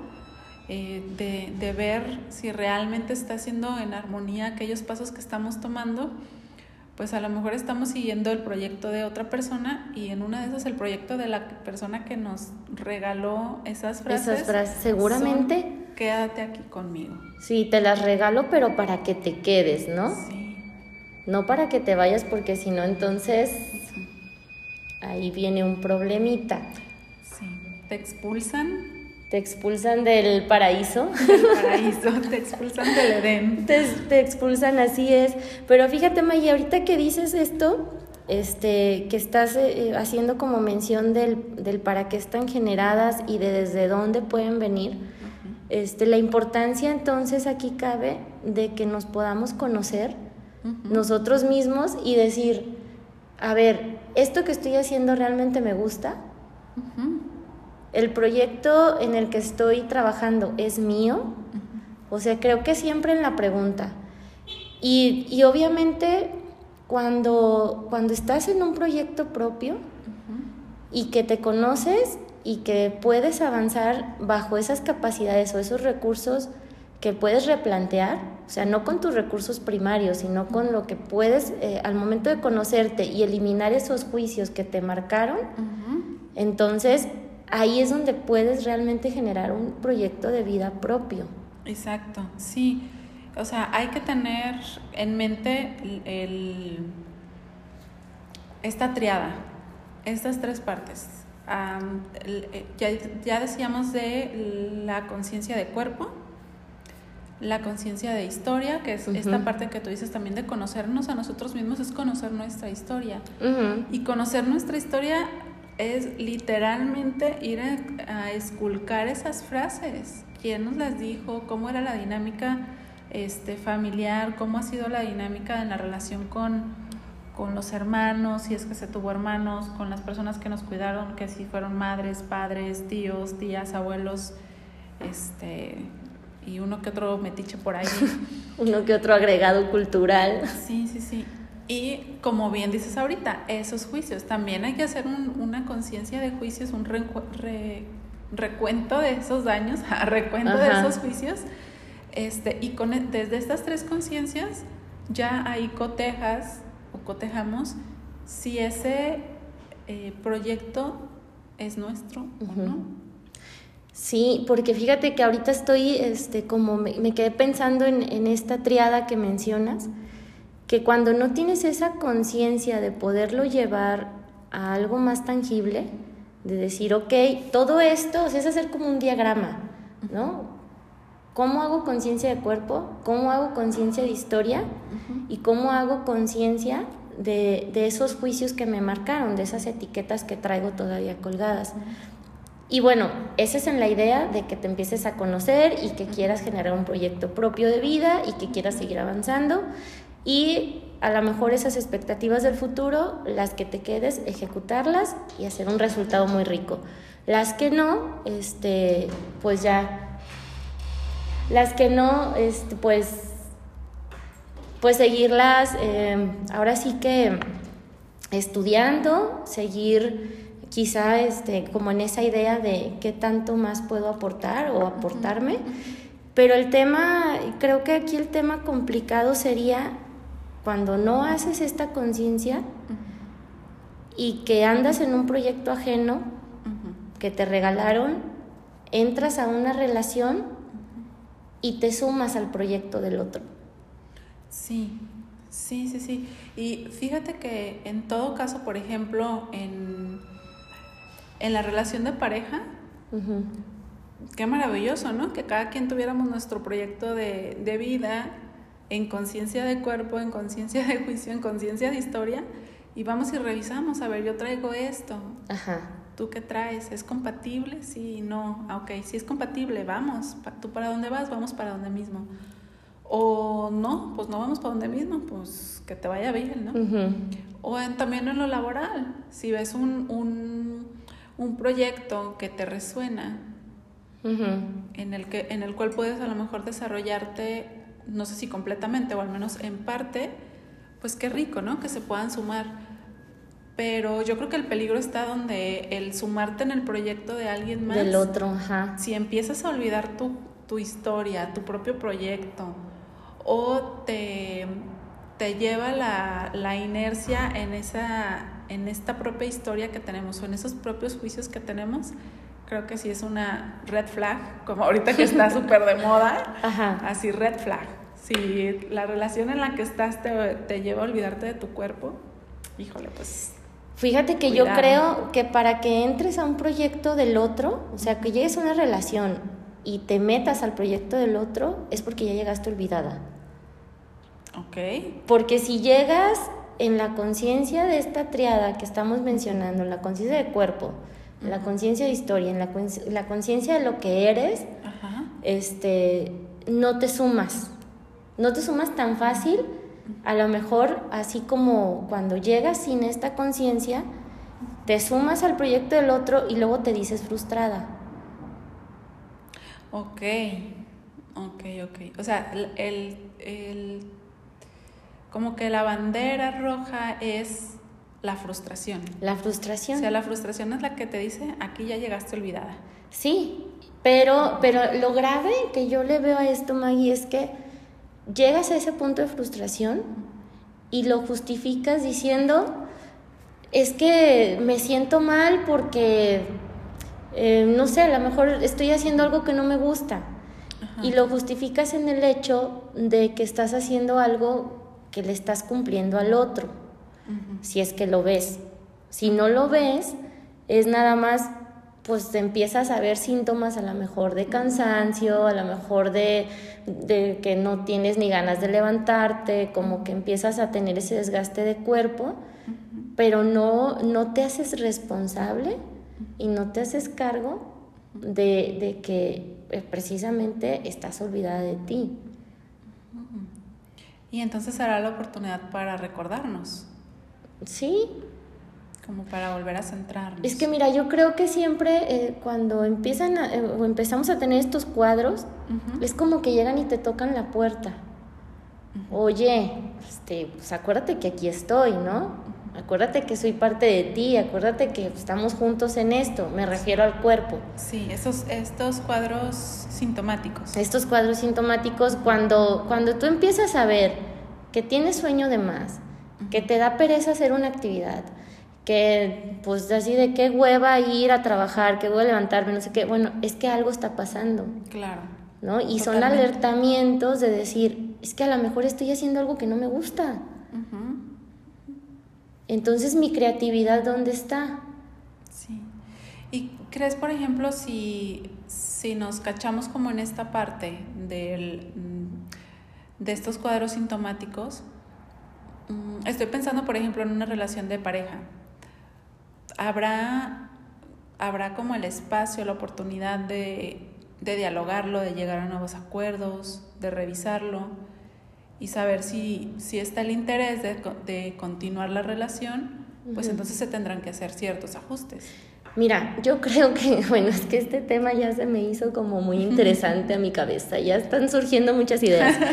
eh, de, de, ver si realmente está haciendo en armonía aquellos pasos que estamos tomando, pues a lo mejor estamos siguiendo el proyecto de otra persona y en una de esas el proyecto de la persona que nos regaló esas frases. Esas frases, seguramente. Son, Quédate aquí conmigo. Sí, te las regalo, pero para que te quedes, ¿no? Sí. No para que te vayas, porque si no, entonces ahí viene un problemita. Sí. Te expulsan te expulsan del paraíso. Del paraíso, te expulsan del Edén. Te, te, expulsan, así es. Pero fíjate, Maya, ahorita que dices esto, este, que estás eh, haciendo como mención del, del, para qué están generadas y de desde dónde pueden venir, uh -huh. este, la importancia entonces aquí cabe de que nos podamos conocer uh -huh. nosotros mismos y decir, a ver, ¿esto que estoy haciendo realmente me gusta? Uh -huh el proyecto en el que estoy trabajando es mío. O sea, creo que siempre en la pregunta. Y, y obviamente cuando, cuando estás en un proyecto propio uh -huh. y que te conoces y que puedes avanzar bajo esas capacidades o esos recursos que puedes replantear, o sea, no con tus recursos primarios, sino con lo que puedes, eh, al momento de conocerte y eliminar esos juicios que te marcaron, uh -huh. entonces ahí es donde puedes realmente generar un proyecto de vida propio. Exacto, sí. O sea, hay que tener en mente el, el, esta triada, estas tres partes. Um, el, ya, ya, decíamos de la conciencia de cuerpo, la conciencia de historia, que es uh -huh. esta parte que tú dices también de conocernos a nosotros mismos, es conocer nuestra historia. Uh -huh. Y conocer nuestra historia es literalmente ir a, a, esculcar esas frases. ¿Quién nos las dijo? ¿Cómo era la dinámica este, familiar? ¿Cómo ha sido la dinámica en la relación con, con los hermanos? Si es que se tuvo hermanos, con las personas que nos cuidaron, que si fueron madres, padres, tíos, tías, abuelos, este, y uno que otro metiche por ahí. uno que otro agregado cultural. Sí, sí, sí. Y como bien dices ahorita, esos juicios, también hay que hacer una conciencia de juicios, un recuento de esos daños, recuento de esos juicios. Este, y con, e, desde estas tres conciencias ya ahí cotejas o cotejamos si ese eh, proyecto es nuestro o no. Sí, porque fíjate que ahorita estoy, este, como me, quedé pensando en, en, esta triada que mencionas, que cuando no tienes esa conciencia de poderlo llevar a algo más tangible, de decir, ok, todo esto, es hacer como un diagrama, ¿no? ¿Cómo hago conciencia de cuerpo? ¿Cómo hago conciencia de historia? ¿Y cómo hago conciencia de, de, esos juicios que me marcaron, de esas etiquetas que traigo todavía colgadas? Y bueno, esa es en la idea de que te empieces a conocer y que quieras generar un proyecto propio de vida y que quieras seguir avanzando. Y a lo mejor esas expectativas del futuro, las que te quedes, ejecutarlas y hacer un resultado muy rico. Las que no, este, pues ya, las que no, este, pues, pues seguirlas, em, ahora sí que estudiando, seguir quizá este, como en esa idea de qué tanto más puedo aportar o aportarme. Pero el tema, creo que aquí el tema complicado sería cuando no haces esta conciencia y que andas en un proyecto ajeno que te regalaron, entras a una relación y te sumas al proyecto del otro. Sí, sí, sí, sí. Y fíjate que en todo caso, por ejemplo, en en la relación de pareja, qué maravilloso, ¿no? Que cada quien tuviéramos nuestro proyecto de, de vida en conciencia de cuerpo, en conciencia de juicio, en conciencia de historia, y vamos y revisamos, a ver, yo traigo esto. Ajá. ¿Tú qué traes? ¿Es compatible? Sí, no. Ah, ok, si es compatible, vamos. ¿Tú para dónde vas? Vamos para donde mismo. O no, pues no vamos para donde mismo, pues que te vaya bien, ¿no? O también en lo laboral, si ves un, un un proyecto que te resuena, en, el que, en el cual puedes a lo mejor desarrollarte, no sé si completamente o al menos en parte, pues qué rico, ¿no? Que se puedan sumar. Pero yo creo que el peligro está donde el sumarte en el proyecto de alguien más. Del otro, ajá. Si empiezas a olvidar tu, tu historia, tu propio proyecto, o te, te lleva la, la inercia en esa en esta propia historia que tenemos o en esos propios juicios que tenemos, creo que sí es una red flag, como ahorita que está súper de moda, así red flag. Si la relación en la que estás te, lleva a olvidarte de tu cuerpo, híjole, pues... Fíjate que yo creo que para que entres a un proyecto del otro, o sea, que llegues a una relación y te metas al proyecto del otro, es porque ya llegaste olvidada. Ok. Porque si llegas en la conciencia de esta triada que estamos mencionando, la conciencia de cuerpo, la conciencia de historia, en la, conciencia de lo que eres, este, no te sumas. No te sumas tan fácil, a lo mejor así como cuando llegas sin esta conciencia, te sumas al proyecto del otro y luego te dices frustrada. Ok, ok, ok. O sea, el, el como que la bandera roja es la frustración. La frustración. O sea, la frustración es la que te dice, aquí ya llegaste olvidada. Sí, pero, pero lo grave que yo le veo a esto, Maggie, es que llegas a ese punto de frustración y lo justificas diciendo, es que me siento mal porque, eh, no sé, a lo mejor estoy haciendo algo que no me gusta. Y lo justificas en el hecho de que estás haciendo algo que le estás cumpliendo al otro, si es que lo ves. Si no lo ves, es nada más, pues empiezas a ver síntomas a lo mejor de cansancio, a lo mejor de, de que no tienes ni ganas de levantarte, como que empiezas a tener ese desgaste de cuerpo, pero no, no te haces responsable y no te haces cargo de, de que eh, precisamente estás olvidada de ti. Y entonces será la oportunidad para recordarnos. Sí. Como para volver a centrarnos. Es que mira, yo creo que siempre eh, cuando empiezan a, eh, o empezamos a tener estos cuadros, es como que llegan y te tocan la puerta. Oye, este, pues acuérdate que aquí estoy, ¿no? Acuérdate que soy parte de ti, acuérdate que estamos juntos en esto, me refiero al cuerpo. Sí, esos, estos cuadros sintomáticos. Estos cuadros sintomáticos, cuando, cuando tú empiezas a ver que tienes sueño de más, que te da pereza hacer una actividad, que pues así de qué hueva ir a trabajar, qué hueva levantarme, no sé qué, bueno, es que algo está pasando. Claro. ¿No? Y son alertamientos de decir, es que a lo mejor estoy haciendo algo que no me gusta. Entonces, mi creatividad, ¿dónde está? Sí. ¿Y crees, por ejemplo, si, si nos cachamos como en esta parte del, de estos cuadros sintomáticos? Mm, estoy pensando, por ejemplo, en una relación de pareja habrá, habrá como el espacio, la oportunidad de, de dialogarlo, de llegar a nuevos acuerdos, de revisarlo y saber si, si está el interés de, de continuar la relación, pues entonces se tendrán que hacer ciertos ajustes. Mira, yo creo que, bueno, es que este tema ya se me hizo como muy interesante a mi cabeza, ya están surgiendo muchas ideas.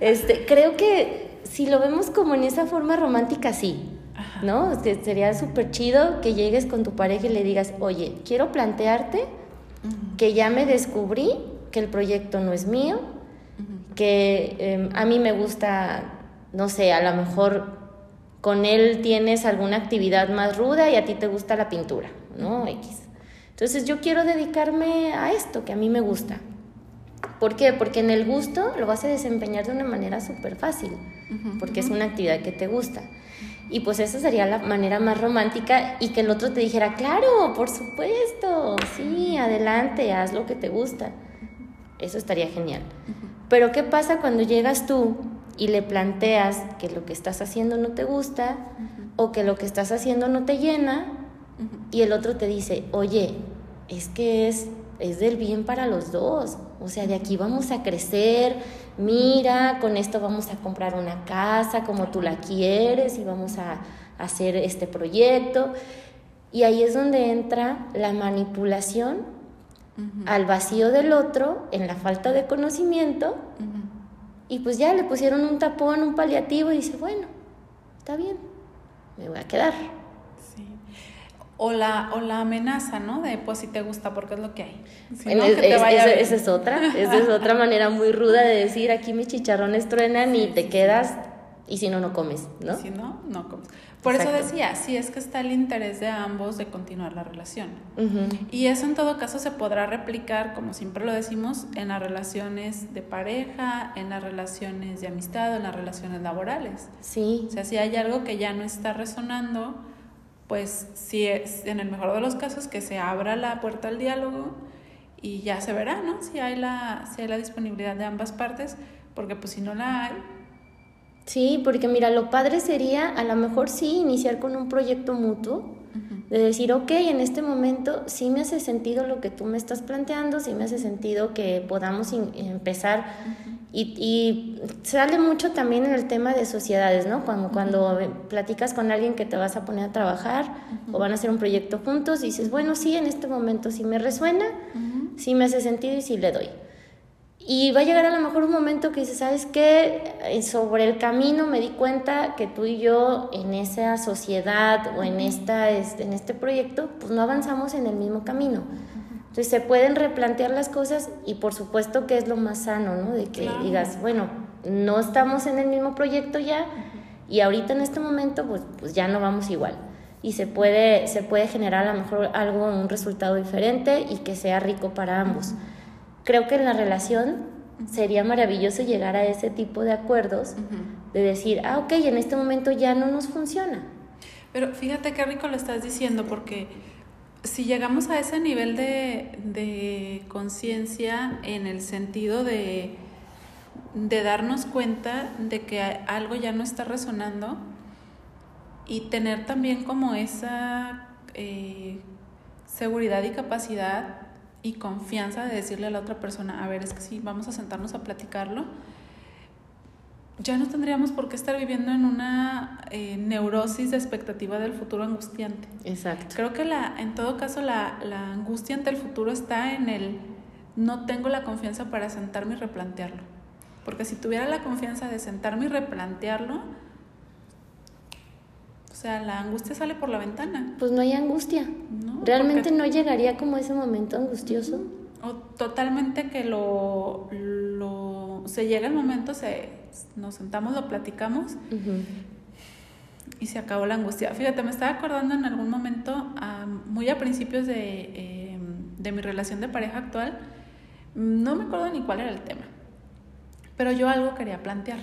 Este, creo que si lo vemos como en esa forma romántica, sí. ¿No? sería súper chido que llegues con tu pareja y le digas, oye, quiero plantearte que ya me descubrí que el proyecto no es mío, que em, a mí me gusta, no sé, a lo mejor con él tienes alguna actividad más ruda y a ti te gusta la pintura, ¿no? X. Entonces yo quiero dedicarme a esto que a mí me gusta. ¿Por qué? Porque en el gusto lo vas a desempeñar de una manera súper fácil, porque es una actividad que te gusta. Y pues esa sería la manera más romántica y que el otro te dijera, claro, por supuesto, sí, adelante, haz lo que te gusta. Eso estaría genial. Pero ¿qué pasa cuando llegas tú y le planteas que lo que estás haciendo no te gusta o que lo que estás haciendo no te llena y el otro te dice, oye, es que es, es del bien para los dos, o sea, de aquí vamos a crecer, mira, con esto vamos a comprar una casa como tú la quieres y vamos a hacer este proyecto. Y ahí es donde entra la manipulación al vacío del otro, en la falta de conocimiento, y pues ya le pusieron un tapón, un paliativo y dice, bueno, está bien, me voy a quedar. O la, o la amenaza, ¿no? De pues si te gusta porque es lo que hay. esa es otra, esa es otra manera muy ruda de decir aquí mis chicharrones truenan y te quedas y si no, no comes, ¿no? si no, no comes. Por eso decía, sí es que está el interés de ambos de continuar la relación. Y eso en todo caso se podrá replicar, como siempre lo decimos, en las relaciones de pareja, en las relaciones de amistad, en las relaciones laborales. Sí. O sea, si hay algo que ya no está resonando, pues si es en el mejor de los casos que se abra la puerta al diálogo y ya se verá, ¿no? Si hay la, si hay la disponibilidad de ambas partes, porque pues si no la hay. Sí, porque mira, lo padre sería a lo mejor sí iniciar con un proyecto mutuo, de decir, ok, en este momento sí me hace sentido lo que tú me estás planteando, sí me hace sentido que podamos empezar. Y, y sale mucho también en el tema de sociedades, ¿no? Cuando, cuando platicas con alguien que te vas a poner a trabajar o van a hacer un proyecto juntos, dices, bueno, sí, en este momento sí me resuena, sí me hace sentido y sí le doy. Y va a llegar a lo mejor un momento que dices, ¿sabes qué? Eh, sobre el camino me di cuenta que tú y yo en esa sociedad o en, esta, en este proyecto, pues no avanzamos en el mismo camino. Entonces se pueden replantear las cosas y por supuesto que es lo más sano, ¿no? De que digas, bueno, no estamos en el mismo proyecto ya y ahorita en este momento pues, pues ya no vamos igual. Y se puede, se puede generar a lo mejor algo, un resultado diferente y que sea rico para ambos. Creo que en la relación sería maravilloso llegar a ese tipo de acuerdos, de decir, ah, ok, en este momento ya no nos funciona. Pero fíjate qué rico lo estás diciendo porque si llegamos a ese nivel de, conciencia en el sentido de, de darnos cuenta de que algo ya no está resonando y tener también como esa eh, seguridad y capacidad y confianza de decirle a la otra persona, a ver, es que sí, vamos a sentarnos a platicarlo, ya no tendríamos por qué estar viviendo en una eh, neurosis de expectativa del futuro angustiante. Exacto. Creo que la, en todo caso la, la angustia ante el futuro está en el no tengo la confianza para sentarme y replantearlo. Porque si tuviera la confianza de sentarme y replantearlo, o sea, la angustia sale por la ventana. Pues no hay angustia. No, Realmente porque- no llegaría como ese momento angustioso. O totalmente que lo, lo se llega el momento, se, nos sentamos, lo platicamos y se acabó la angustia. Fíjate, me estaba acordando en algún momento, ah, muy a principios de, eh, de mi relación de pareja actual, no me acuerdo ni cuál era el tema, pero yo algo quería plantear.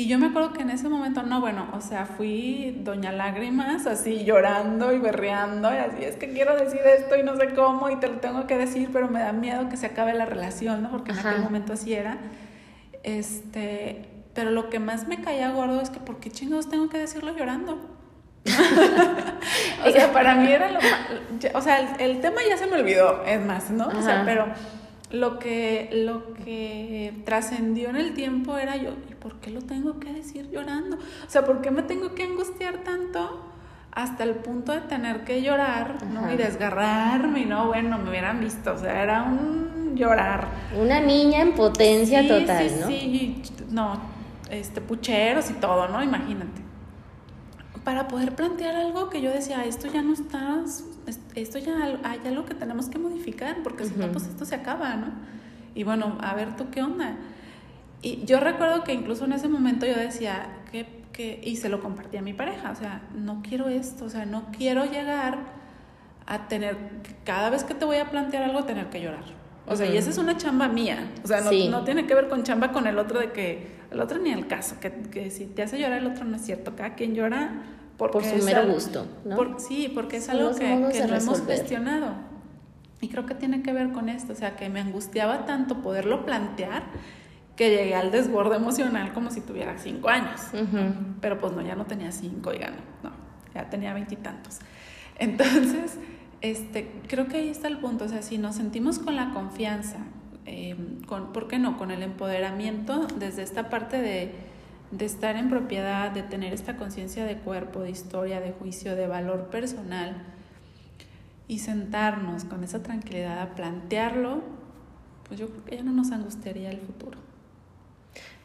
Y yo me acuerdo que en ese momento, no, bueno, o sea, fui doña lágrimas, así llorando y berreando, y así, es que quiero decir esto y no sé cómo, y te lo tengo que decir, pero me da miedo que se acabe la relación, ¿no? Porque en aquel momento así era. Este, pero lo que más me caía gordo es que, ¿por qué chingados tengo que decirlo llorando? o sea, para mí era lo ya- O sea, el, el tema ya se me olvidó, es más, ¿no? O sea, pero lo que, lo que trascendió en el tiempo era yo, ¿y por qué lo tengo que decir llorando? O sea, ¿por qué me tengo que angustiar tanto? Hasta el punto de tener que llorar, ¿no? Ajá. Y desgarrarme, y no, bueno, me hubieran visto, o sea, era un llorar. Una niña en potencia Sí, total, sí, ¿no? Sí, no, este, pucheros y todo, ¿no? Imagínate. Para poder plantear algo que yo decía, esto ya no está, es- esto ya hay algo que tenemos que modificar, porque si no, pues esto se acaba, ¿no? Y bueno, a ver tú qué onda. Y yo recuerdo que incluso en ese momento yo decía, que, que, y se lo compartí a mi pareja, o sea, no quiero esto, o sea, no quiero llegar a tener, cada vez que te voy a plantear algo, tener que llorar. O sea, y esa es una chamba mía. O sea, no, Sí. no tiene que ver con chamba con el otro de que el otro ni el caso, que, que si te hace llorar el otro no es cierto. Cada quien llora porque Por su mero gusto, ¿no? por- sí, porque es algo que, que no hemos cuestionado. Y creo que tiene que ver con esto, o sea, que me angustiaba tanto poderlo plantear que llegué al desborde emocional como si tuviera cinco años. Pero pues no, ya no tenía cinco, oigan, no, ya tenía veintitantos. Entonces, este, creo que ahí está el punto, o sea, si nos sentimos con la confianza, eh, con, ¿por qué no? Con el empoderamiento desde esta parte de, de estar en propiedad, de tener esta conciencia de cuerpo, de historia, de juicio, de valor personal, y sentarnos con esa tranquilidad a plantearlo, pues yo creo que ya no nos angustiaría el futuro.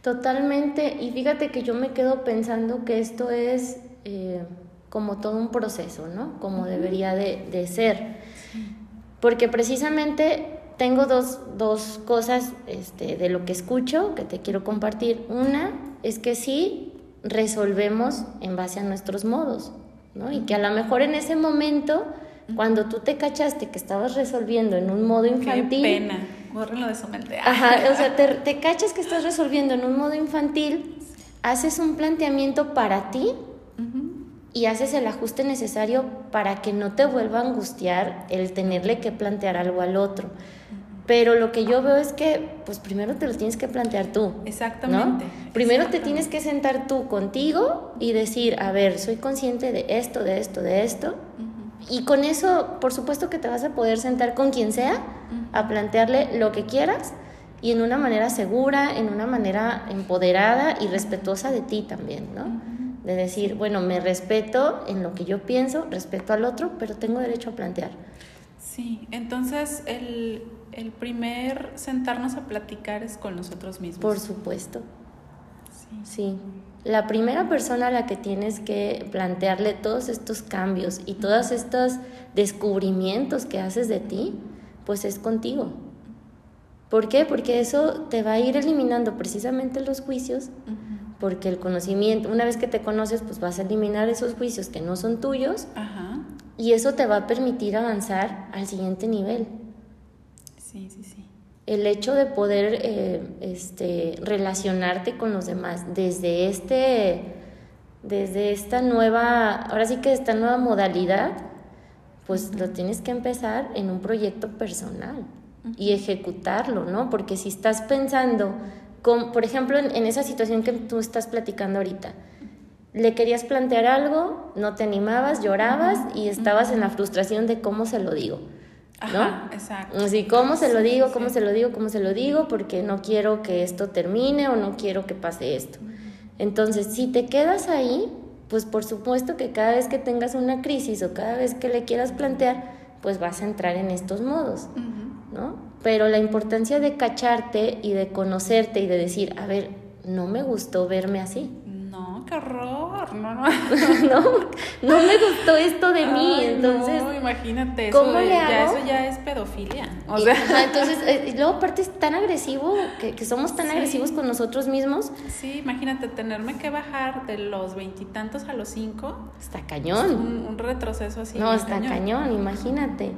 Totalmente. Y fíjate que yo me quedo pensando que esto es eh, como todo un proceso, ¿no? Como debería de, de ser. Porque precisamente tengo dos, dos cosas este, de lo que escucho que te quiero compartir. Una es que sí resolvemos en base a nuestros modos, ¿no? Y que a lo mejor en ese momento, cuando tú te cachaste que estabas resolviendo en un modo infantil, Qué pena, bórrenlo de su mente. Ajá, o sea, te, te cachas que estás resolviendo en un modo infantil, haces un planteamiento para ti y haces el ajuste necesario para que no te vuelva a angustiar el tenerle que plantear algo al otro. Pero lo que yo veo es que, pues primero te lo tienes que plantear tú. ¿no? Exactamente. Primero te tienes que sentar tú contigo y decir, a ver, soy consciente de esto, de esto, de esto. Y con eso, por supuesto que te vas a poder sentar con quien sea a plantearle lo que quieras y en una manera segura, en una manera empoderada y respetuosa de ti también, ¿no? De decir, bueno, me respeto en lo que yo pienso, respeto al otro, pero tengo derecho a plantear. Sí, entonces el, el primer sentarnos a platicar es con nosotros mismos. Por supuesto, Sí. sí. La primera persona a la que tienes que plantearle todos estos cambios y todos estos descubrimientos que haces de ti, pues es contigo. ¿Por qué? Porque eso te va a ir eliminando precisamente los juicios, porque el conocimiento, una vez que te conoces, pues vas a eliminar esos juicios que no son tuyos y eso te va a permitir avanzar al siguiente nivel. Sí, sí, sí. El hecho de poder eh, este, relacionarte con los demás desde este, desde esta nueva, ahora sí que esta nueva modalidad, pues lo tienes que empezar en un proyecto personal y ejecutarlo, ¿no? Porque si estás pensando, con, por ejemplo, en, en esa situación que tú estás platicando ahorita, le querías plantear algo, no te animabas, llorabas y estabas en la frustración de cómo se lo digo. ¿No? Ajá, exacto. Así, ¿cómo se lo digo? ¿Cómo se lo digo? ¿Cómo se lo digo? Porque no quiero que esto termine o no quiero que pase esto. Entonces, si te quedas ahí, pues por supuesto que cada vez que tengas una crisis o cada vez que le quieras plantear, pues vas a entrar en estos modos. ¿no? Pero la importancia de cacharte y de conocerte y de decir, a ver, no me gustó verme así. Qué horror. No, no. no, no me gustó esto de mí, Ay, entonces... No, imagínate. ¿cómo eso, de- le ya, hago? eso ya es pedofilia. O sea, ajá, entonces, eh, y luego aparte es tan agresivo, que, que somos tan Sí. agresivos con nosotros mismos, sí, imagínate tenerme que bajar de los veintitantos a los cinco. está es cañón. Un, un retroceso así. no, está cañón. imagínate.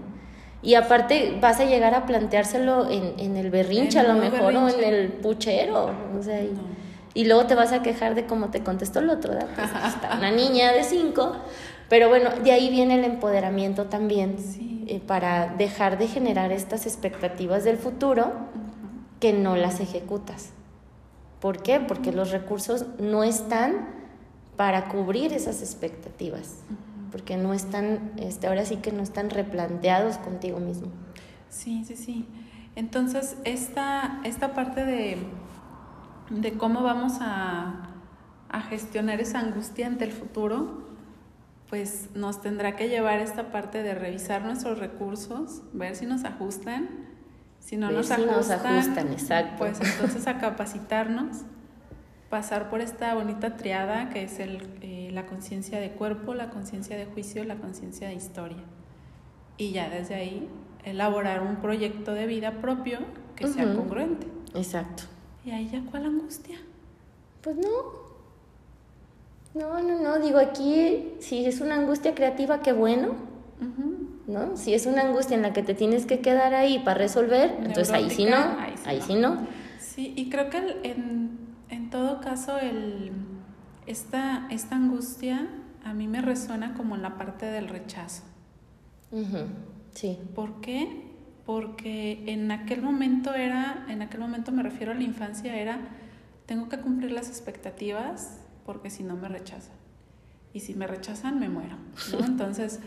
Y aparte vas a llegar a planteárselo en, en el berrinche En a lo mejor o en el puchero. O sea, y, No. Y luego te vas a quejar de cómo te contestó el otro, ¿verdad? Pues, está una niña de cinco. Pero bueno, de ahí viene el empoderamiento también. Sí. eh, para dejar de generar estas expectativas del futuro que no las ejecutas. ¿Por qué? Porque los recursos no están para cubrir esas expectativas, porque no están, este, ahora sí que no están replanteados contigo mismo. Sí, sí, sí. Entonces, esta, esta parte de, de cómo vamos a, a gestionar esa angustia ante el futuro, pues nos tendrá que llevar esta parte de revisar nuestros recursos, ver si nos ajustan. Si no nos si ajustan, nos ajustan, exacto. pues entonces a capacitarnos, pasar por esta bonita triada que es el, eh, la conciencia de cuerpo, la conciencia de juicio, la conciencia de historia. Y ya desde ahí elaborar un proyecto de vida propio que sea congruente. Exacto. Y ahí ya cuál angustia. Pues no. No, no, no, digo aquí, si es una angustia creativa, qué bueno. ¿no? Si es una angustia en la que te tienes que quedar ahí para resolver, entonces ahí sí no, Neurótica, ahí sí no. Sí, y creo que el- en, en todo caso el, esta, esta angustia a mí me resuena como en la parte del rechazo. Sí. ¿Por qué? Porque en aquel momento era, en aquel momento me refiero a la infancia, era, tengo que cumplir las expectativas porque si no me rechazan. Y si me rechazan, me muero. ¿no? Entonces,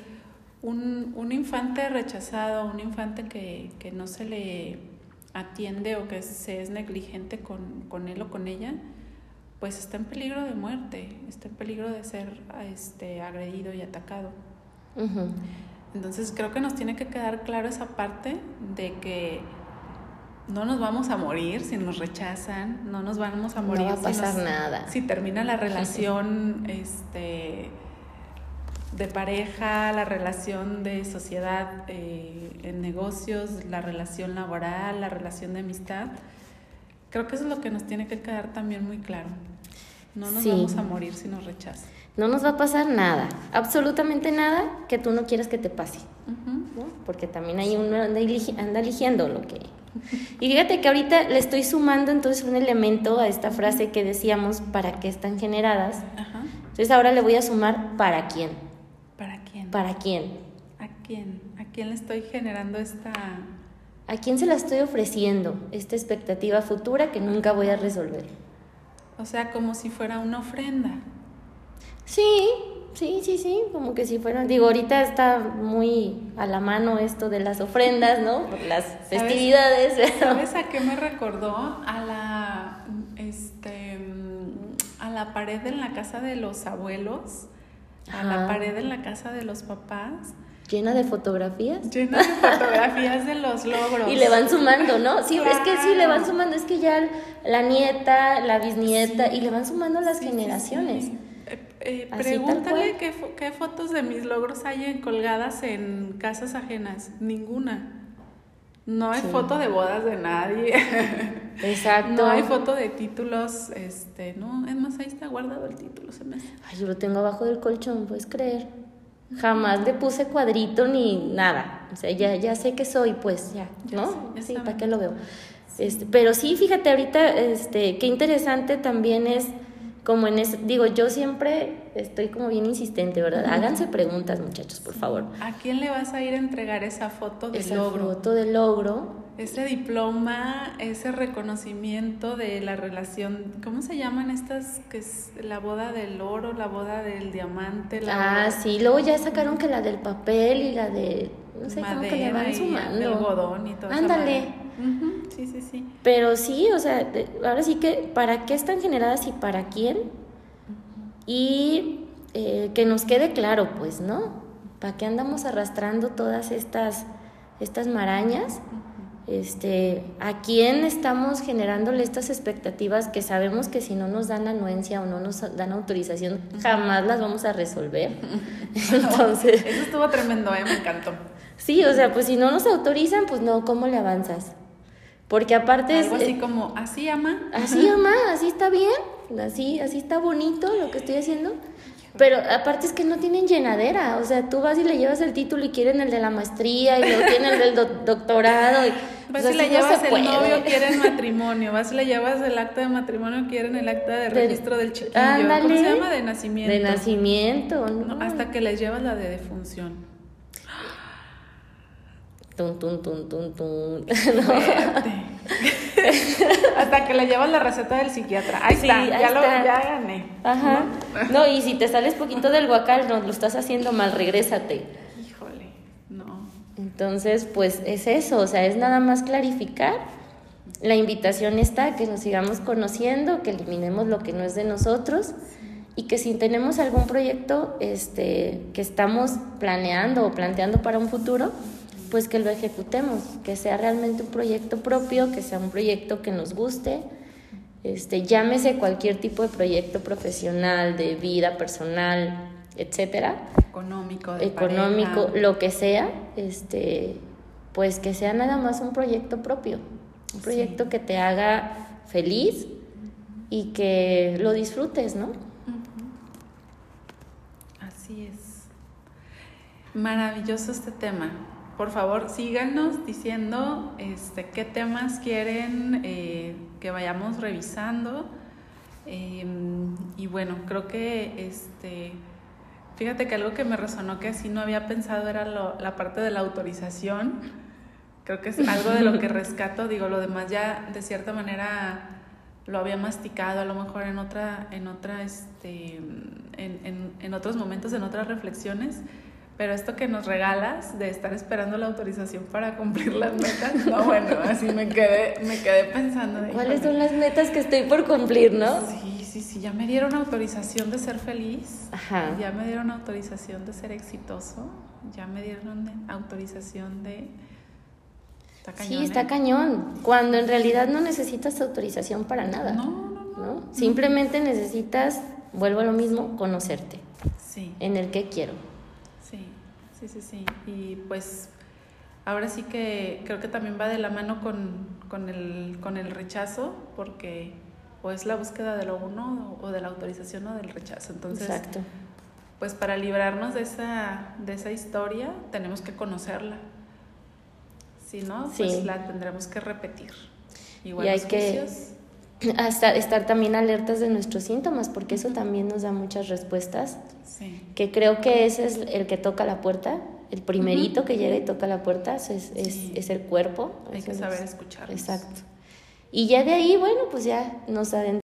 un, un infante rechazado, un infante que, que no se le atiende o que se es negligente con, con él o con ella, pues está en peligro de muerte, está en peligro de ser este, agredido y atacado. Ujú. Entonces creo que nos tiene que quedar claro esa parte de que no nos vamos a morir si nos rechazan, no nos vamos a No morir va a si pasar nos- nada. si termina la relación este de pareja, la relación de sociedad eh, en negocios, la relación laboral, la relación de amistad. Creo que eso es lo que nos tiene que quedar también muy claro. No nos Sí. vamos a morir si nos rechazan. No nos va a pasar nada, absolutamente nada que tú no quieras que te pase. Porque también ahí uno anda, eligi- anda eligiendo lo que... Y fíjate que ahorita le estoy sumando entonces un elemento a esta frase que decíamos, ¿para qué están generadas? Ajá. Entonces ahora le voy a sumar, ¿para quién? ¿Para quién? ¿Para quién? ¿A quién? ¿A quién le estoy generando esta... ¿A quién se la estoy ofreciendo esta expectativa futura que nunca voy a resolver? O sea, como si fuera una ofrenda. Sí, sí, sí, sí, como que si fueran, digo, ahorita está muy a la mano esto de las ofrendas, ¿no? Por las festividades. ¿Sabes a qué me recordó? A la, este, a la pared en la casa de los abuelos, a la pared en la casa de los papás, Llena de fotografías. llena de fotografías de los logros. Y le van sumando, ¿no? Sí, es que sí, le van sumando, es que ya la nieta, la bisnieta, Sí. y le van sumando las sí, generaciones. sí. Eh, eh, pregúntale qué, fo- qué fotos de mis logros hay en- colgadas en casas ajenas. Ninguna. No hay Sí. foto de bodas de nadie. Exacto. No hay foto de títulos, este, no, es más, ahí está guardado el título, se me hace. Ay, yo lo tengo abajo del colchón, puedes creer. Jamás le puse cuadrito ni nada. O sea, ya, ya sé que soy, pues ya, Ya ¿no? sé, ya sí, ¿para qué lo veo? Este, pero sí, fíjate, ahorita, este, qué interesante también es, como en ese, digo, yo siempre estoy como bien insistente, ¿verdad? Háganse preguntas, muchachos, por favor. ¿A quién le vas a ir a entregar esa foto de Esa logro? foto de logro. Ese diploma, ese reconocimiento de la relación, ¿cómo se llaman estas? Que es la boda del oro, la boda del diamante, la Ah, boda sí, luego ya sacaron que la del papel y la de, no sé, que le madera van y sumando. algodón y todo. Ándale. Sí, sí, sí. Pero sí, o sea, de- ahora sí que para qué están generadas y para quién. Y eh, que nos quede claro, pues, ¿no? ¿Para qué andamos arrastrando todas estas, estas marañas? Este, ¿A quién estamos generándole estas expectativas que sabemos que si no nos dan anuencia o no nos dan autorización, jamás las vamos a resolver? Entonces, Eso estuvo tremendo, ¿eh? Me encantó. sí, o sea, pues si no nos autorizan, pues no, ¿cómo le avanzas? Porque aparte es... Algo así eh, como, ¿así ama? Así, mamá, así está bien, así, así está bonito lo que estoy haciendo. Pero aparte es que no tienen llenadera, o sea, tú vas y le llevas el título y quieren el de la maestría y luego tienen el del doc- doctorado. Y, Vas pues y le no llevas el puede. novio, quieren matrimonio. Vas y le llevas el acta de matrimonio, quieren el acta de De- registro del chiquillo. Ándale. ¿Cómo se llama? De nacimiento. De nacimiento, ¿no? No, hasta que les llevas la de defunción. Tun, tun, tun, tun, tun. Fuerte. hasta que le llevas la receta del psiquiatra. Ahí Sí, está, ahí ya, Lo, ya gané. Ajá. No, y si te sales poquito del guacal, no, lo estás haciendo mal, regrésate. Híjole, no. Entonces, pues es eso, o sea, es nada más clarificar. La invitación está que nos sigamos conociendo, que eliminemos lo que no es de nosotros y que si tenemos algún proyecto este, que estamos planeando o planteando para un futuro, pues que lo ejecutemos, que sea realmente un proyecto propio, que sea un proyecto que nos guste, este, llámese cualquier tipo de proyecto profesional, de vida personal, etcétera Económico, de económico, pareja. lo que sea, este, pues que sea nada más un proyecto propio, un proyecto que te haga feliz y que lo disfrutes, ¿no? Así es. Maravilloso este tema. Por favor, síganos diciendo este, qué temas quieren eh, que vayamos revisando. Eh, y bueno, creo que este, fíjate que algo que me resonó que así no había pensado era lo- la parte de la autorización. Creo que es algo de lo que rescato. Digo, lo demás ya de cierta manera lo había masticado a lo mejor en otra, en otra, este, en, en, en otros momentos, en otras reflexiones. Pero esto que nos regalas de estar esperando la autorización para cumplir las metas, no, bueno, así me quedé, me quedé pensando. de, ¿Cuáles son las metas que estoy por cumplir, no? Sí, sí, sí, ya me dieron autorización de ser feliz, Ajá. ya me dieron autorización de ser exitoso, ya me dieron de- autorización de... Está cañón, Sí, está ¿eh? cañón, cuando en realidad no necesitas autorización para nada, No, no, no. ¿no? Simplemente necesitas, vuelvo a lo mismo, conocerte, Sí, en el que quiero. Sí, sí, sí. Y pues ahora sí que creo que también va de la mano con, con, el, con el rechazo, porque o es la búsqueda de lo uno o de la autorización o del rechazo. Entonces, Exacto. pues para librarnos de esa, de esa historia tenemos que conocerla. Si no, pues la tendremos que repetir. Igual Y hay los que- juicios. Hasta estar también alertas de nuestros síntomas, porque eso también nos da muchas respuestas Sí. que creo que ese es el que toca la puerta, el primerito que llega y toca la puerta es, es, Sí. es el cuerpo. Hay que saber escucharnos. Exacto. Y ya de ahí, bueno, pues ya nos adentramos.